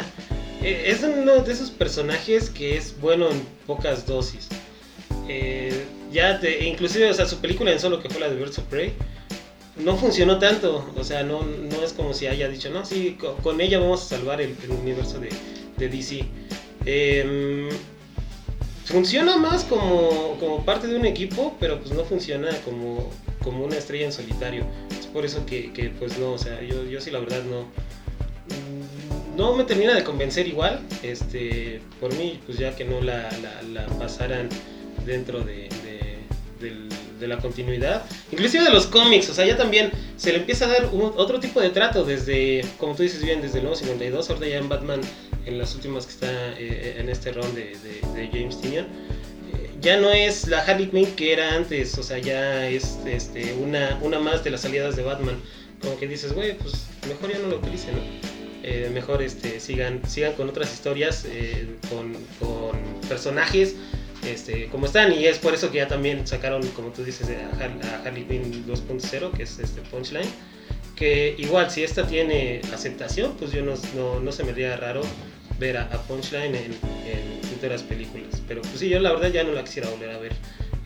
eh, Es uno de esos personajes que es bueno en pocas dosis. Eh, ya te, inclusive, o sea, su película en solo que fue la de Birds of Prey no funcionó tanto. O sea, no, no es como si haya dicho, no, sí, co- con, ella vamos a salvar el, universo de, de DC. Em, funciona más como, como parte de un equipo, pero pues no funciona como, como una estrella en solitario. Es por eso que, que, pues no, o sea, yo, yo sí la verdad no. No me termina de convencer igual, este, por mí, pues ya que no la, la, la pasaran dentro de, de, del- de la continuidad, inclusive de los cómics, o sea, ya también se le empieza a dar un- otro tipo de trato desde, como tú dices bien, desde el nuevo 52, ahorita ya en Batman, en las últimas que está eh, en este round de, de- de James Tynion, eh, ya no es la Harley Quinn que era antes, o sea, ya es este, una, una más de las aliadas de Batman. Como que dices, güey, pues mejor ya no lo utilicen, ¿no? Eh, mejor este, sigan, sigan con otras historias, eh, con, con personajes este, como están. Y es por eso que ya también sacaron, como tú dices, a, Har- a Harley Quinn 2.0, que es este Punchline. Que igual, si esta tiene aceptación, pues yo no, no, no se me haría raro ver a, a Punchline en, en futuras películas. Pero pues sí, yo la verdad ya no la quisiera volver a ver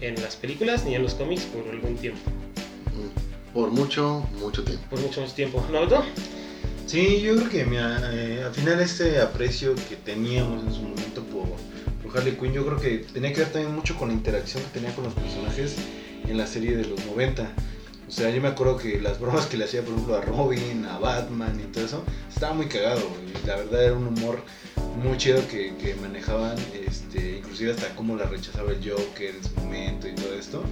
en las películas ni en los cómics por algún tiempo, Mm, Por mucho, mucho tiempo. por mucho más tiempo. ¿No, Beto? Sí, yo creo que mira, eh, al final este aprecio que teníamos en su momento por Harley Quinn, yo creo que tenía que ver también mucho con la interacción que tenía con los personajes en la serie de los 90. O sea, yo me acuerdo que las bromas que le hacía, por ejemplo, a Robin, a Batman y todo eso, estaba muy cagado. Y la verdad era un humor muy chido que, manejaban, este, inclusive hasta cómo la rechazaba el Joker en su momento y todo esto.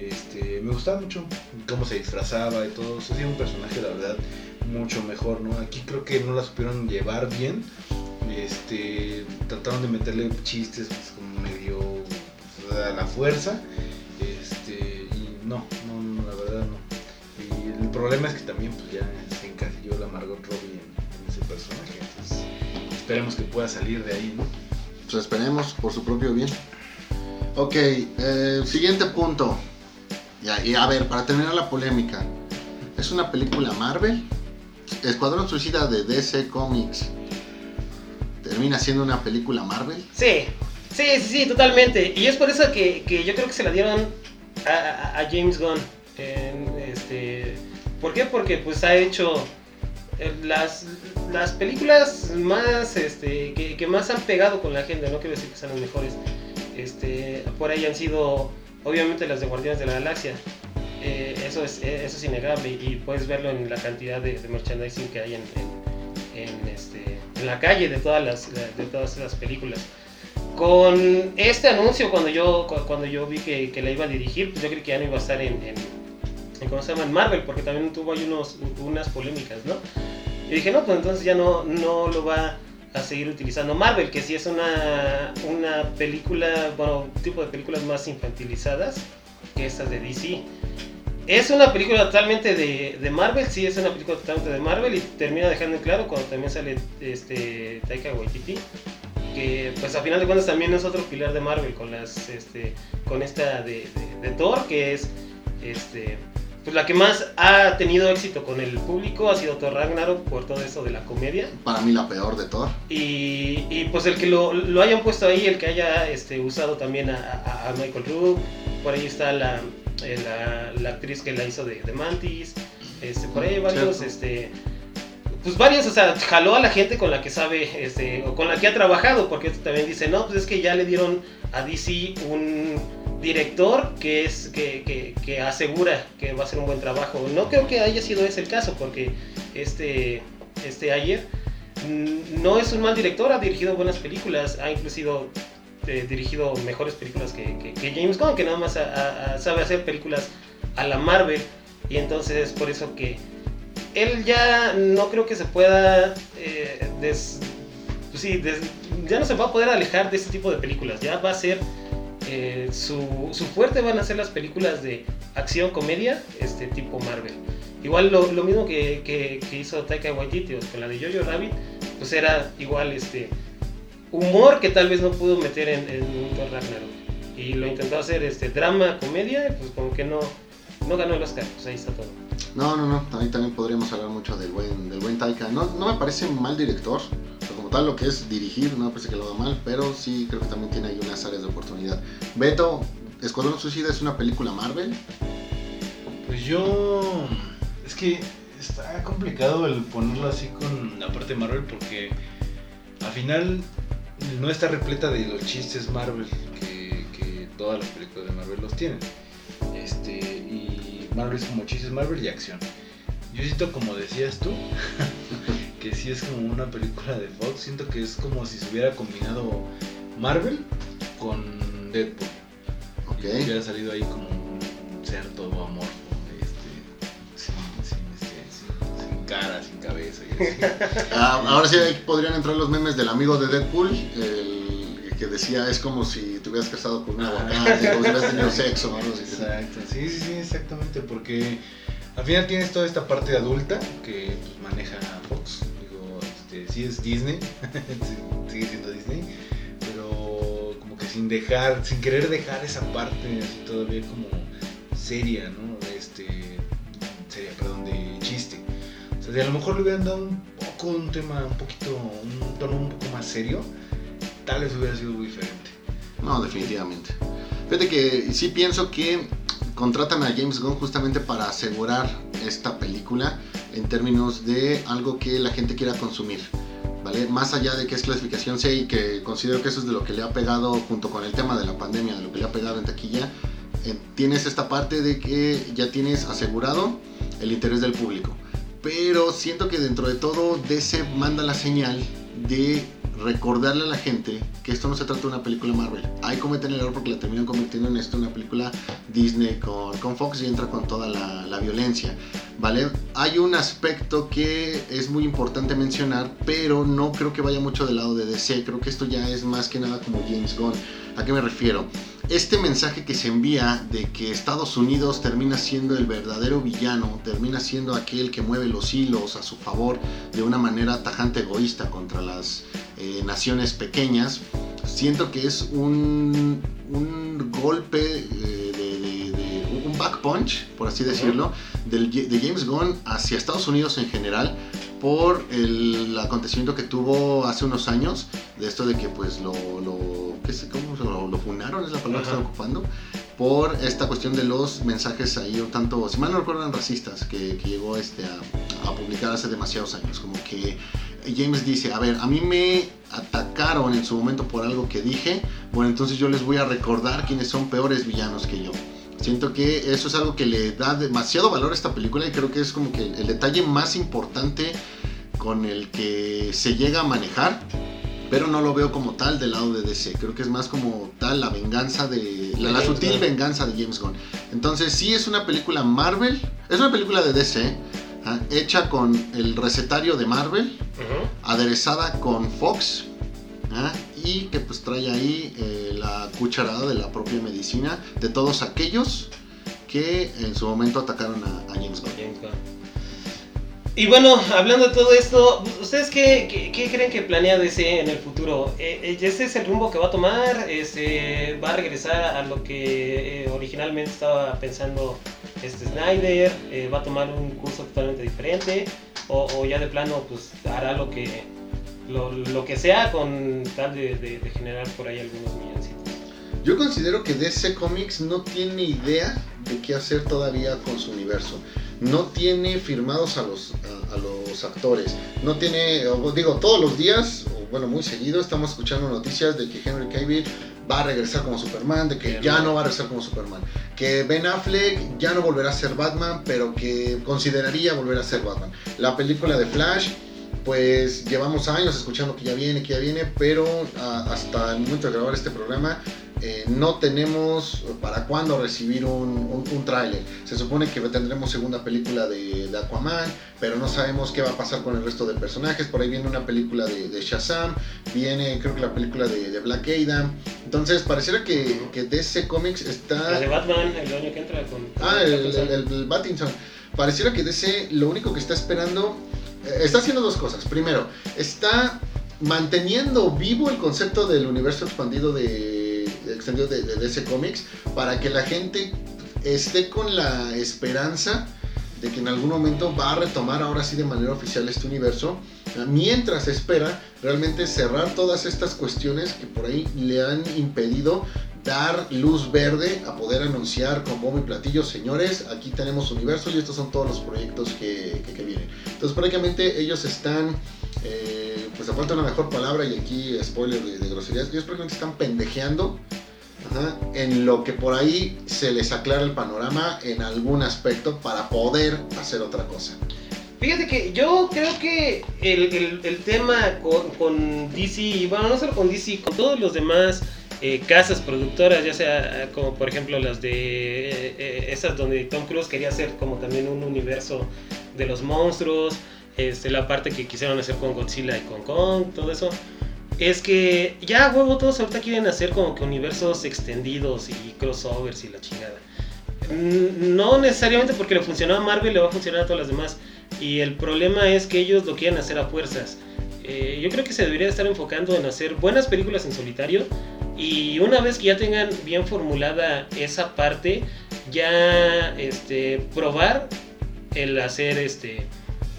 Este, me gustaba mucho cómo se disfrazaba y todo. O sea, un personaje, la verdad, mucho mejor, ¿no? Aquí creo que no la supieron llevar bien. Este, trataron de meterle chistes pues, como medio pues, a la fuerza. Este, y no, no, la verdad no. Y el problema es que también pues ya se encasilló la Margot Robbie en, ese personaje. Esperemos que pueda salir de ahí, ¿no? Pues esperemos por su propio bien. Ok, eh, siguiente punto. Ya, y a ver, para terminar la polémica. ¿Es una película Marvel? Escuadrón Suicida de DC Comics. ¿Termina siendo una película Marvel? Sí, sí, sí, sí, totalmente. Y es por eso que, que yo creo que se la dieron a, James Gunn. Este, ¿Por qué? Porque pues ha hecho eh, las, las películas más este, que, más han pegado con la gente, no quiero decir que sean las mejores. Este, por ahí han sido obviamente las de Guardianes de la Galaxia. Eh, eso, es, eh, eso es innegable y puedes verlo en la cantidad de, merchandising que hay en, este, en la calle de todas las, de todas las películas. con este anuncio, cuando yo, cu- cuando yo vi que, que la iba a dirigir, pues yo creí que ya no iba a estar en, en, en ¿cómo se llama? En Marvel, porque también tuvo ahí unos, unas polémicas, ¿no? Y dije, no, pues entonces ya no, no lo va a seguir utilizando Marvel, que sí es una, una película, bueno, un tipo de películas más infantilizadas que estas de DC. Es una película totalmente de, de Marvel, sí es una película totalmente de Marvel y termina dejando en claro cuando también sale este Taika Waititi que pues a final de cuentas también es otro pilar de Marvel con las este con esta de, de- de Thor que es este pues la que más ha tenido éxito con el público ha sido Thor Ragnarok por todo eso de la comedia Para mí la peor de Thor. y, y, pues el que lo, lo hayan puesto ahí el que haya este usado también a, a- a Michael Rook por ahí está la, la, la actriz que la hizo de, de Mantis este por ahí varios Cierto. este pues varios, o sea, jaló a la gente con la que sabe, este, o con la que ha trabajado, porque también dice, no, pues es que ya le dieron a DC un director que es que, que, que asegura que va a hacer un buen trabajo. No creo que haya sido ese el caso, porque este, este Ayer no es un mal director, ha dirigido buenas películas, ha inclusive eh, dirigido mejores películas que, que- James Gunn, que nada más sabe hacer películas a la Marvel, y entonces es por eso que él ya no creo que se pueda eh, des- pues sí, ya no se va a poder alejar de este tipo de películas. Ya va a ser eh, su, su fuerte van a ser las películas de acción comedia, este tipo Marvel. Igual lo, mismo que, que- que hizo Taika Waititi con la de Jojo Rabbit, pues era igual este humor que tal vez no pudo meter en, en un Thor Ragnarok. Y lo intentó hacer este drama, comedia, pues como que no, no ganó el Oscar, pues ahí está todo. No, no, no. También, también podríamos hablar mucho del buen, del buen Taika. No, no me parece mal director. como tal, lo que es dirigir, no me parece que lo haga mal. Pero sí creo que también tiene ahí unas áreas de oportunidad. Beto, Escuadrón Suicida es una película Marvel. Pues yo. Es que está complicado el ponerlo así con la parte de Marvel porque al final no está repleta de los chistes Marvel que, que todas las películas de Marvel los tienen. Este, y Marvel es como chistes Marvel y acción. Yo siento, como decías tú, que sí es como una película de Fox. Siento que es como si se hubiera combinado Marvel con Deadpool. Y hubiera salido ahí como un ser todo amorfo, cara, sin cabeza. Y así. Ah, ahora sí ahí podrían entrar los memes del amigo de Deadpool. El que decía es como si te hubieras casado con un aguacate, como si hubieras tenido sexo. Exacto, sí, sí, sí, exactamente, porque al final tienes toda esta parte adulta que pues, maneja Fox. Digo, este, sí es Disney, sigue siendo Disney, pero como que sin dejar, sin querer dejar esa parte así todavía como seria, ¿no? Este, seria, perdón, de. A lo mejor le hubieran dado un poco un tema, un poquito, un tono un poco más serio, tal vez hubiera sido diferente. No, definitivamente. Fíjate que sí pienso que contratan a James Gunn justamente para asegurar esta película en términos de algo que la gente quiera consumir. ¿Vale? Más allá de que es clasificación C y que considero que eso es de lo que le ha pegado junto con el tema de la pandemia, de lo que le ha pegado en taquilla, eh, tienes esta parte de que ya tienes asegurado el interés del público. Pero siento que dentro de todo DC manda la señal de recordarle a la gente que esto no se trata de una película Marvel. Ahí cometen el error porque la terminan convirtiendo en esto una película Disney con, con Fox y entra con toda la, violencia. ¿Vale? Hay un aspecto que es muy importante mencionar, pero no creo que vaya mucho del lado de DC. Creo que esto ya es más que nada como James Gunn. ¿A qué me refiero? Este mensaje que se envía de que Estados Unidos termina siendo el verdadero villano, termina siendo aquel que mueve los hilos a su favor de una manera tajante egoísta contra las eh, naciones pequeñas, siento que es un, golpe eh, de, de- un back punch, por así decirlo, de James Gunn hacia Estados Unidos en general por el acontecimiento que tuvo hace unos años de esto de que pues lo, lo ¿qué sé, cómo lo, lo funaron es la palabra que Ajá. están ocupando por esta cuestión de los mensajes ahí un tanto, si mal no recuerdo, eran racistas que, que llegó este a, a publicar hace demasiados años, como que James dice, a ver, a mí me atacaron en su momento por algo que dije, bueno, entonces yo les voy a recordar quiénes son peores villanos que yo. Siento que eso es algo que le da demasiado valor a esta película y creo que es como que el detalle más importante con el que se llega a manejar pero no lo veo como tal del lado de DC. Creo que es más como tal la venganza de. La, la sutil venganza de James Gunn. Entonces, sí es una película Marvel, es una película de DC, ah, hecha con el recetario de Marvel, aderezada con Fox. ah, Y que pues trae ahí eh, la cucharada de la propia medicina de todos aquellos que en su momento atacaron a, James Gunn. Y bueno, hablando de todo esto, ¿ustedes qué, qué- creen que planea DC en el futuro? Eh, eh, ¿Ese es el rumbo que va a tomar? Este, ¿Va a regresar a lo que originalmente estaba pensando este Snyder? ¿Va a tomar un curso totalmente diferente? ¿O, o ya de plano pues hará lo que, lo, lo que sea con tal de, de- de generar por ahí algunos milloncitos? Yo considero que DC Comics no tiene idea de qué hacer todavía con su universo. No tiene firmados a los, a, a los actores. No tiene, digo, todos los días, o bueno, muy seguido, estamos escuchando noticias de que Henry Cavill va a regresar como Superman, de que ya no va a regresar como Superman. Que Ben Affleck ya no volverá a ser Batman, pero que consideraría volver a ser Batman. La película de Flash, pues llevamos años escuchando que ya viene, que ya viene, pero ah, hasta el momento de grabar este programa eh, no tenemos para cuándo recibir un, un, un tráiler. Se supone que tendremos segunda película de, de Aquaman, pero no sabemos qué va a pasar con el resto de personajes. Por ahí viene una película de, de Shazam, viene creo que la película de, de Black Adam. Entonces pareciera que, que DC Comics está... La de Batman, el año que entra con... Ah, el, el, el, el Battinson. Pareciera que DC lo único que está esperando, está haciendo dos cosas. Primero, está manteniendo vivo el concepto del universo expandido de, extendido de, de DC para que la gente esté con la esperanza de que en algún momento va a retomar ahora sí de manera oficial este universo, mientras espera realmente cerrar todas estas cuestiones que por ahí le han impedido dar luz verde a poder anunciar con bombo y platillo, señores, aquí tenemos universo y estos son todos los proyectos que, vienen. Entonces prácticamente ellos están, eh, pues a falta una mejor palabra y aquí spoiler de, groserías, ellos prácticamente están pendejeando ajá, en lo que por ahí se les aclara el panorama en algún aspecto para poder hacer otra cosa. Fíjate que yo creo que el, tema con, con DC, bueno, no solo con DC, con todos los demás eh, casas productoras, ya sea como por ejemplo las de eh, eh, esas donde Tom Cruise quería hacer como también un universo de los monstruos, este, la parte que quisieron hacer con Godzilla y con Kong, todo eso. Es que ya huevo todos ahorita quieren hacer como que universos extendidos y crossovers y la chingada. Mm, No necesariamente porque le funcionó a Marvel, le va a funcionar a todas las demás. Y el problema es que ellos lo quieren hacer a fuerzas. Eh, yo creo que se debería estar enfocando en hacer buenas películas en solitario. Y una vez que ya tengan bien formulada esa parte, ya este, probar el hacer este,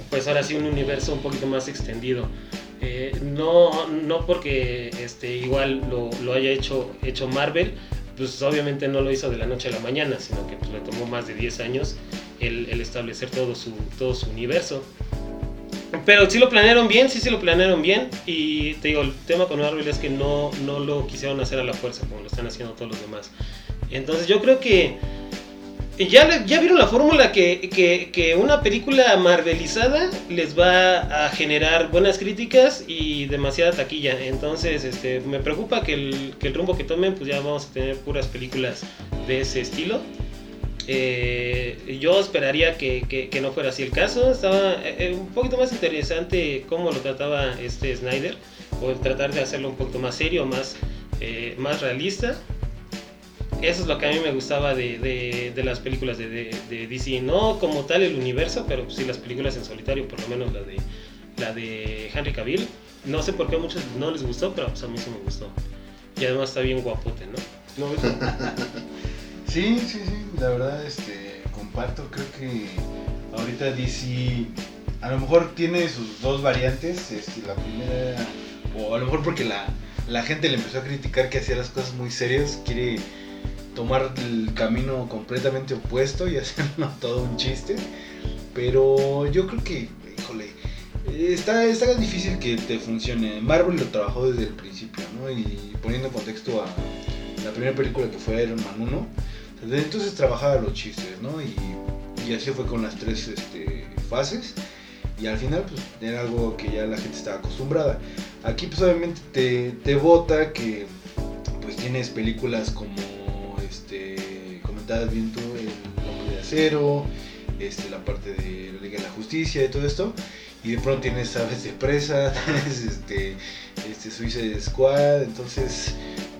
pues ahora sí un universo un poquito más extendido. Eh, no, no porque este, igual lo, lo haya hecho, hecho Marvel, pues obviamente no lo hizo de la noche a la mañana, sino que pues, le tomó más de 10 años el, el establecer todo su, todo su universo. Pero sí lo planearon bien, sí, sí lo planearon bien. Y te digo, el tema con Marvel es que no, no lo quisieron hacer a la fuerza como lo están haciendo todos los demás. Entonces yo creo que ya, ya vieron la fórmula que, que- que una película marvelizada les va a generar buenas críticas y demasiada taquilla. Entonces este, me preocupa que el, que el rumbo que tomen, pues ya vamos a tener puras películas de ese estilo. Eh, yo esperaría que, que- que no fuera así el caso. Estaba eh, eh, un poquito más interesante cómo lo trataba este Snyder. O tratar de hacerlo un poquito más serio, más, eh, más realista. Eso es lo que a mí me gustaba de, de- de las películas de, de- de DC. No como tal el universo, pero sí las películas en solitario, por lo menos la de, la de Henry Cavill. No sé por qué a muchos no les gustó, pero pues a mí sí me gustó. Y además está bien guapote, ¿no? ¿No ves? Sí, sí, sí, la verdad, este, comparto, creo que ahorita DC a lo mejor tiene sus dos variantes, este, la primera, o a lo mejor porque la, la gente le empezó a criticar que hacía las cosas muy serias, quiere tomar el camino completamente opuesto y hacerlo todo un chiste, pero yo creo que, híjole, está, está difícil que te funcione, Marvel lo trabajó desde el principio, ¿no? Y poniendo en contexto a la primera película que fue Iron Man 1, entonces trabajaba los chistes, ¿no? Y, así fue con las tres este, fases. Y al final, pues, era algo que ya la gente estaba acostumbrada. Aquí pues obviamente te, te bota que pues tienes películas como este comentadas bien tú el hombre de acero, este, la parte de la Liga de la Justicia y todo esto. Y de pronto tienes aves de presa, tienes este, este Suicide Squad, entonces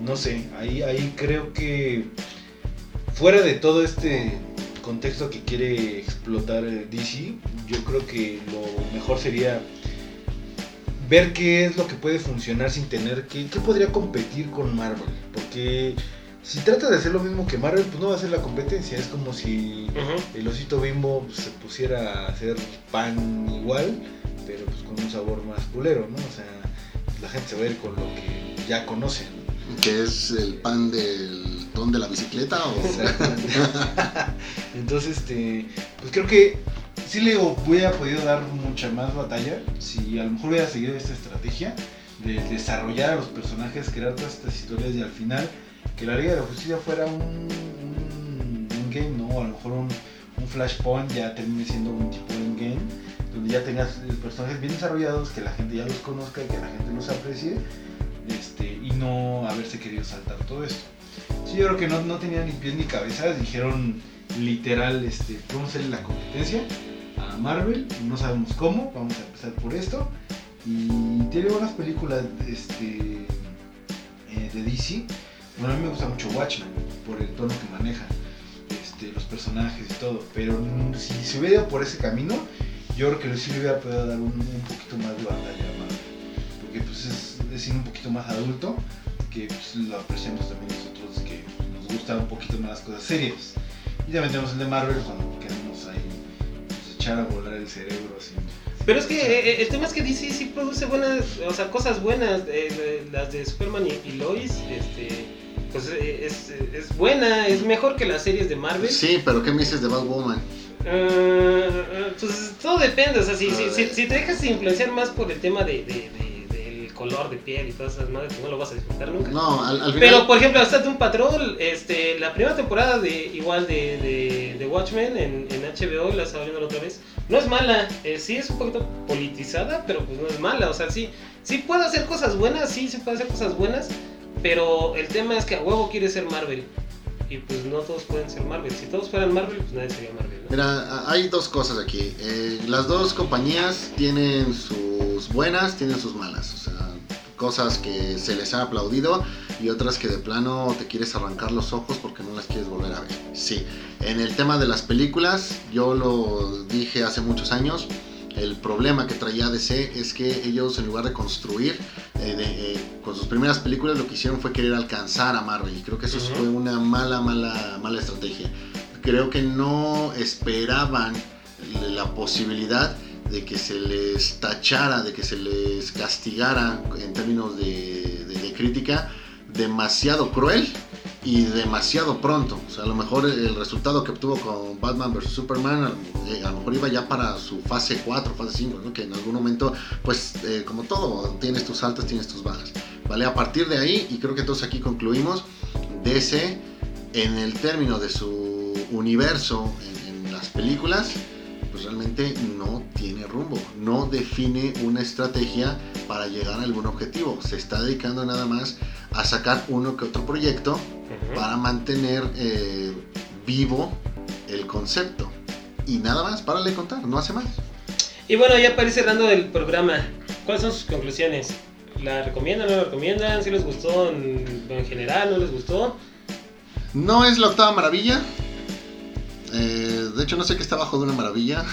no sé, ahí, ahí creo que fuera de todo este contexto que quiere explotar eh, DC, yo creo que lo mejor sería ver qué es lo que puede funcionar sin tener que, qué podría competir con Marvel, porque si trata de hacer lo mismo que Marvel, pues no va a ser la competencia, es como si el osito bimbo pues, se pusiera a hacer pan igual, pero pues con un sabor más culero, ¿no? O sea, la gente se va a ir con lo que ya conoce, ¿no? Que es el pan del don de la bicicleta o... Entonces, este, pues creo que sí le hubiera podido dar mucha más batalla si a lo mejor hubiera seguido esta estrategia de desarrollar a los personajes, crear todas estas historias y al final que la Liga de la Justicia fuera un, un, game, ¿no? A lo mejor un, un Flashpoint ya termine siendo un tipo de game donde ya tengas personajes bien desarrollados, que la gente ya los conozca y que la gente los aprecie este, y no haberse querido saltar todo esto. Sí, yo creo que no, no tenían ni pies ni cabezas, dijeron literal, este, vamos a hacerle la competencia a Marvel, no sabemos cómo, vamos a empezar por esto. Y tiene buenas películas este, eh, de DC. Bueno, a mí me gusta mucho Watchmen por el tono que maneja, este, los personajes y todo. Pero si se hubiera ido por ese camino, yo creo que sí le hubiera podido dar un, poquito más de batalla a Marvel. Porque pues es, es un poquito más adulto, que pues, lo apreciamos también nosotros, que nos gustan un poquito más las cosas serias. Y también tenemos el de Marvel cuando queremos ahí pues, echar a volar el cerebro así. Pero es que eh, el tema es que DC sí produce buenas, o sea, cosas buenas. eh, las de Superman y, y Lois, este, pues eh, es, es buena, es mejor que las series de Marvel. Sí, pero ¿qué me dices de Batwoman? Eh, pues todo depende, o sea, si, si, si, si te dejas influenciar más por el tema de, de- de- del color de piel y todas esas madres, pues no lo vas a disfrutar nunca. No, al, al final... Pero por ejemplo, hasta de un patrol, este, la primera temporada de igual de, de, de Watchmen en, en HBO, la estaba viendo la otra vez, no es mala, eh, sí es un poquito politizada, pero pues no es mala, o sea, sí, sí puede hacer cosas buenas, sí, sí puede hacer cosas buenas, pero el tema es que a huevo quiere ser Marvel. Y pues no todos pueden ser Marvel. Si todos fueran Marvel, pues nadie sería Marvel. Mira, hay dos cosas aquí. Eh, las dos compañías tienen sus buenas, tienen sus malas. O sea, cosas que se les ha aplaudido y otras que de plano te quieres arrancar los ojos porque no las quieres volver a ver. Sí, en el tema de las películas, yo lo dije hace muchos años. El problema que traía DC es que ellos en lugar de construir eh, de- eh, con sus primeras películas lo que hicieron fue querer alcanzar a Marvel y creo que eso Ujú. fue una mala, mala, mala estrategia creo que no esperaban la posibilidad de que se les tachara, de que se les castigara en términos de, de- de crítica demasiado cruel y demasiado pronto. O sea, a lo mejor el resultado que obtuvo con Batman vs. Superman, a lo- eh, a lo mejor iba ya para su fase 4, fase 5, ¿no? que en algún momento, pues eh, como todo, tienes tus altas, tienes tus bajas. ¿Vale? A partir de ahí, y creo que todos aquí concluimos, DC en el término de su universo en las películas, pues realmente no tiene rumbo, no define una estrategia para llegar a algún objetivo. Se está dedicando nada más a sacar uno que otro proyecto para mantener eh, vivo el concepto. Y nada más, para de contar, no hace más. Y bueno, ya para ir cerrando el programa, ¿cuáles son sus conclusiones? ¿La recomiendan, no la recomiendan? ¿Si les gustó en, en general, no les gustó? No es la octava maravilla. Eh, de hecho, no sé qué está abajo de una maravilla,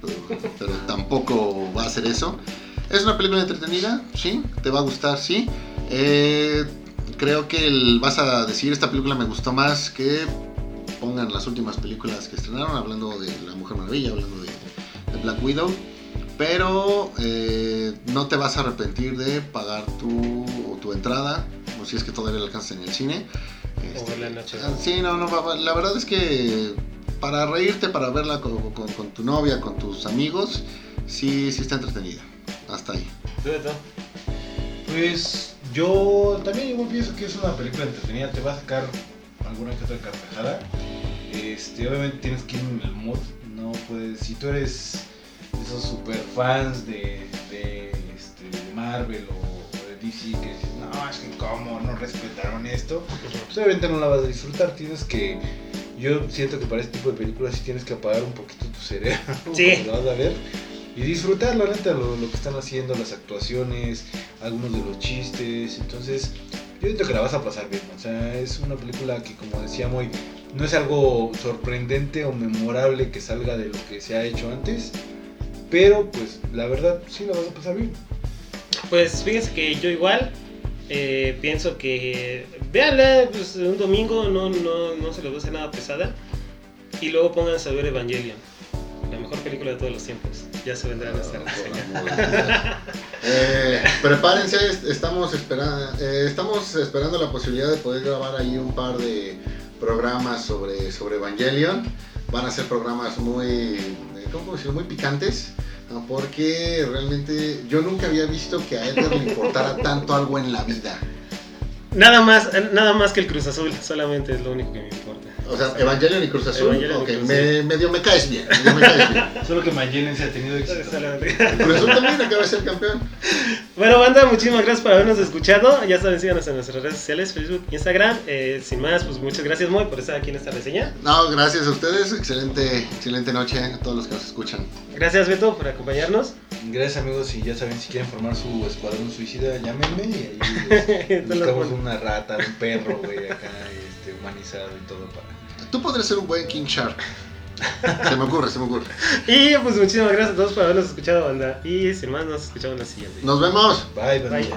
pero, pero tampoco va a ser eso. Es una película entretenida, sí, te va a gustar, sí. Eh, creo que el- vas a decir esta película me gustó más que pongan las últimas películas que estrenaron, hablando de La Mujer Maravilla, hablando de, de Black Widow. Pero eh, no te vas a arrepentir de pagar tu, tu entrada, o si es que todavía la alcanzas en el cine. O verla en HBO. ah, Sí, no, no, la verdad es que para reírte, para verla con, con- con tu novia, con tus amigos, sí, sí está entretenida. Hasta ahí. ¿Tú de todo? Pues yo también igual pienso que es una película entretenida, te va a sacar alguna que otra carcajada. Este, obviamente tienes que ir en el mood, no puedes, si tú eres de esos super fans de, de, este, de Marvel o, DC que dices, no, es que cómo no respetaron esto, pues obviamente no la vas a disfrutar, tienes que... Yo siento que para este tipo de películas sí tienes que apagar un poquito tu cerebro Sí. cuando vas a ver y disfrutar la neta lo, lo que están haciendo, las actuaciones, algunos de los chistes, entonces yo siento que la vas a pasar bien, o sea, es una película que como decía Moy, no es algo sorprendente o memorable que salga de lo que se ha hecho antes, pero pues la verdad sí la vas a pasar bien. Pues fíjense que yo igual eh, pienso que véanla pues, un domingo, no, no, no se les va a hacer nada pesada. Y luego pónganse a ver Evangelion, la mejor película de todos los tiempos. Ya se vendrá nuestra reseña. Eh, prepárense, est- estamos, espera- eh, estamos esperando la posibilidad de poder grabar ahí un par de programas sobre, sobre Evangelion. Van a ser programas muy, eh, ¿cómo decirlo? Muy picantes. Porque realmente yo nunca había visto que a Edgar le importara tanto algo en la vida. Nada más, nada más que el Cruz Azul, solamente es lo único que me importa. O sea, Evangelion y Cruz Azul, Evangelion y ok, Cruz me- medio me caes bien, medio me caes bien. Solo que Mayelen se ha tenido éxito. Cruz Azul también acaba de ser campeón. Bueno, banda, muchísimas gracias por habernos escuchado. Ya saben, síganos en nuestras redes sociales, Facebook, Instagram. Eh, sin más, pues muchas gracias, Moy, por estar aquí en esta reseña. No, gracias a ustedes, excelente, excelente noche a todos los que nos escuchan. Gracias, Beto, por acompañarnos. Gracias amigos y ya saben si quieren formar su escuadrón suicida, llámenme y ahí buscamos una rata, un perro, güey, acá este, humanizado y todo para... Tú podrías ser un buen King Shark. Se me ocurre, se me ocurre. Y pues muchísimas gracias a todos por habernos escuchado, banda. Y sin más, nos escuchamos en la siguiente. Nos vemos. Bye, Bye. bandilla.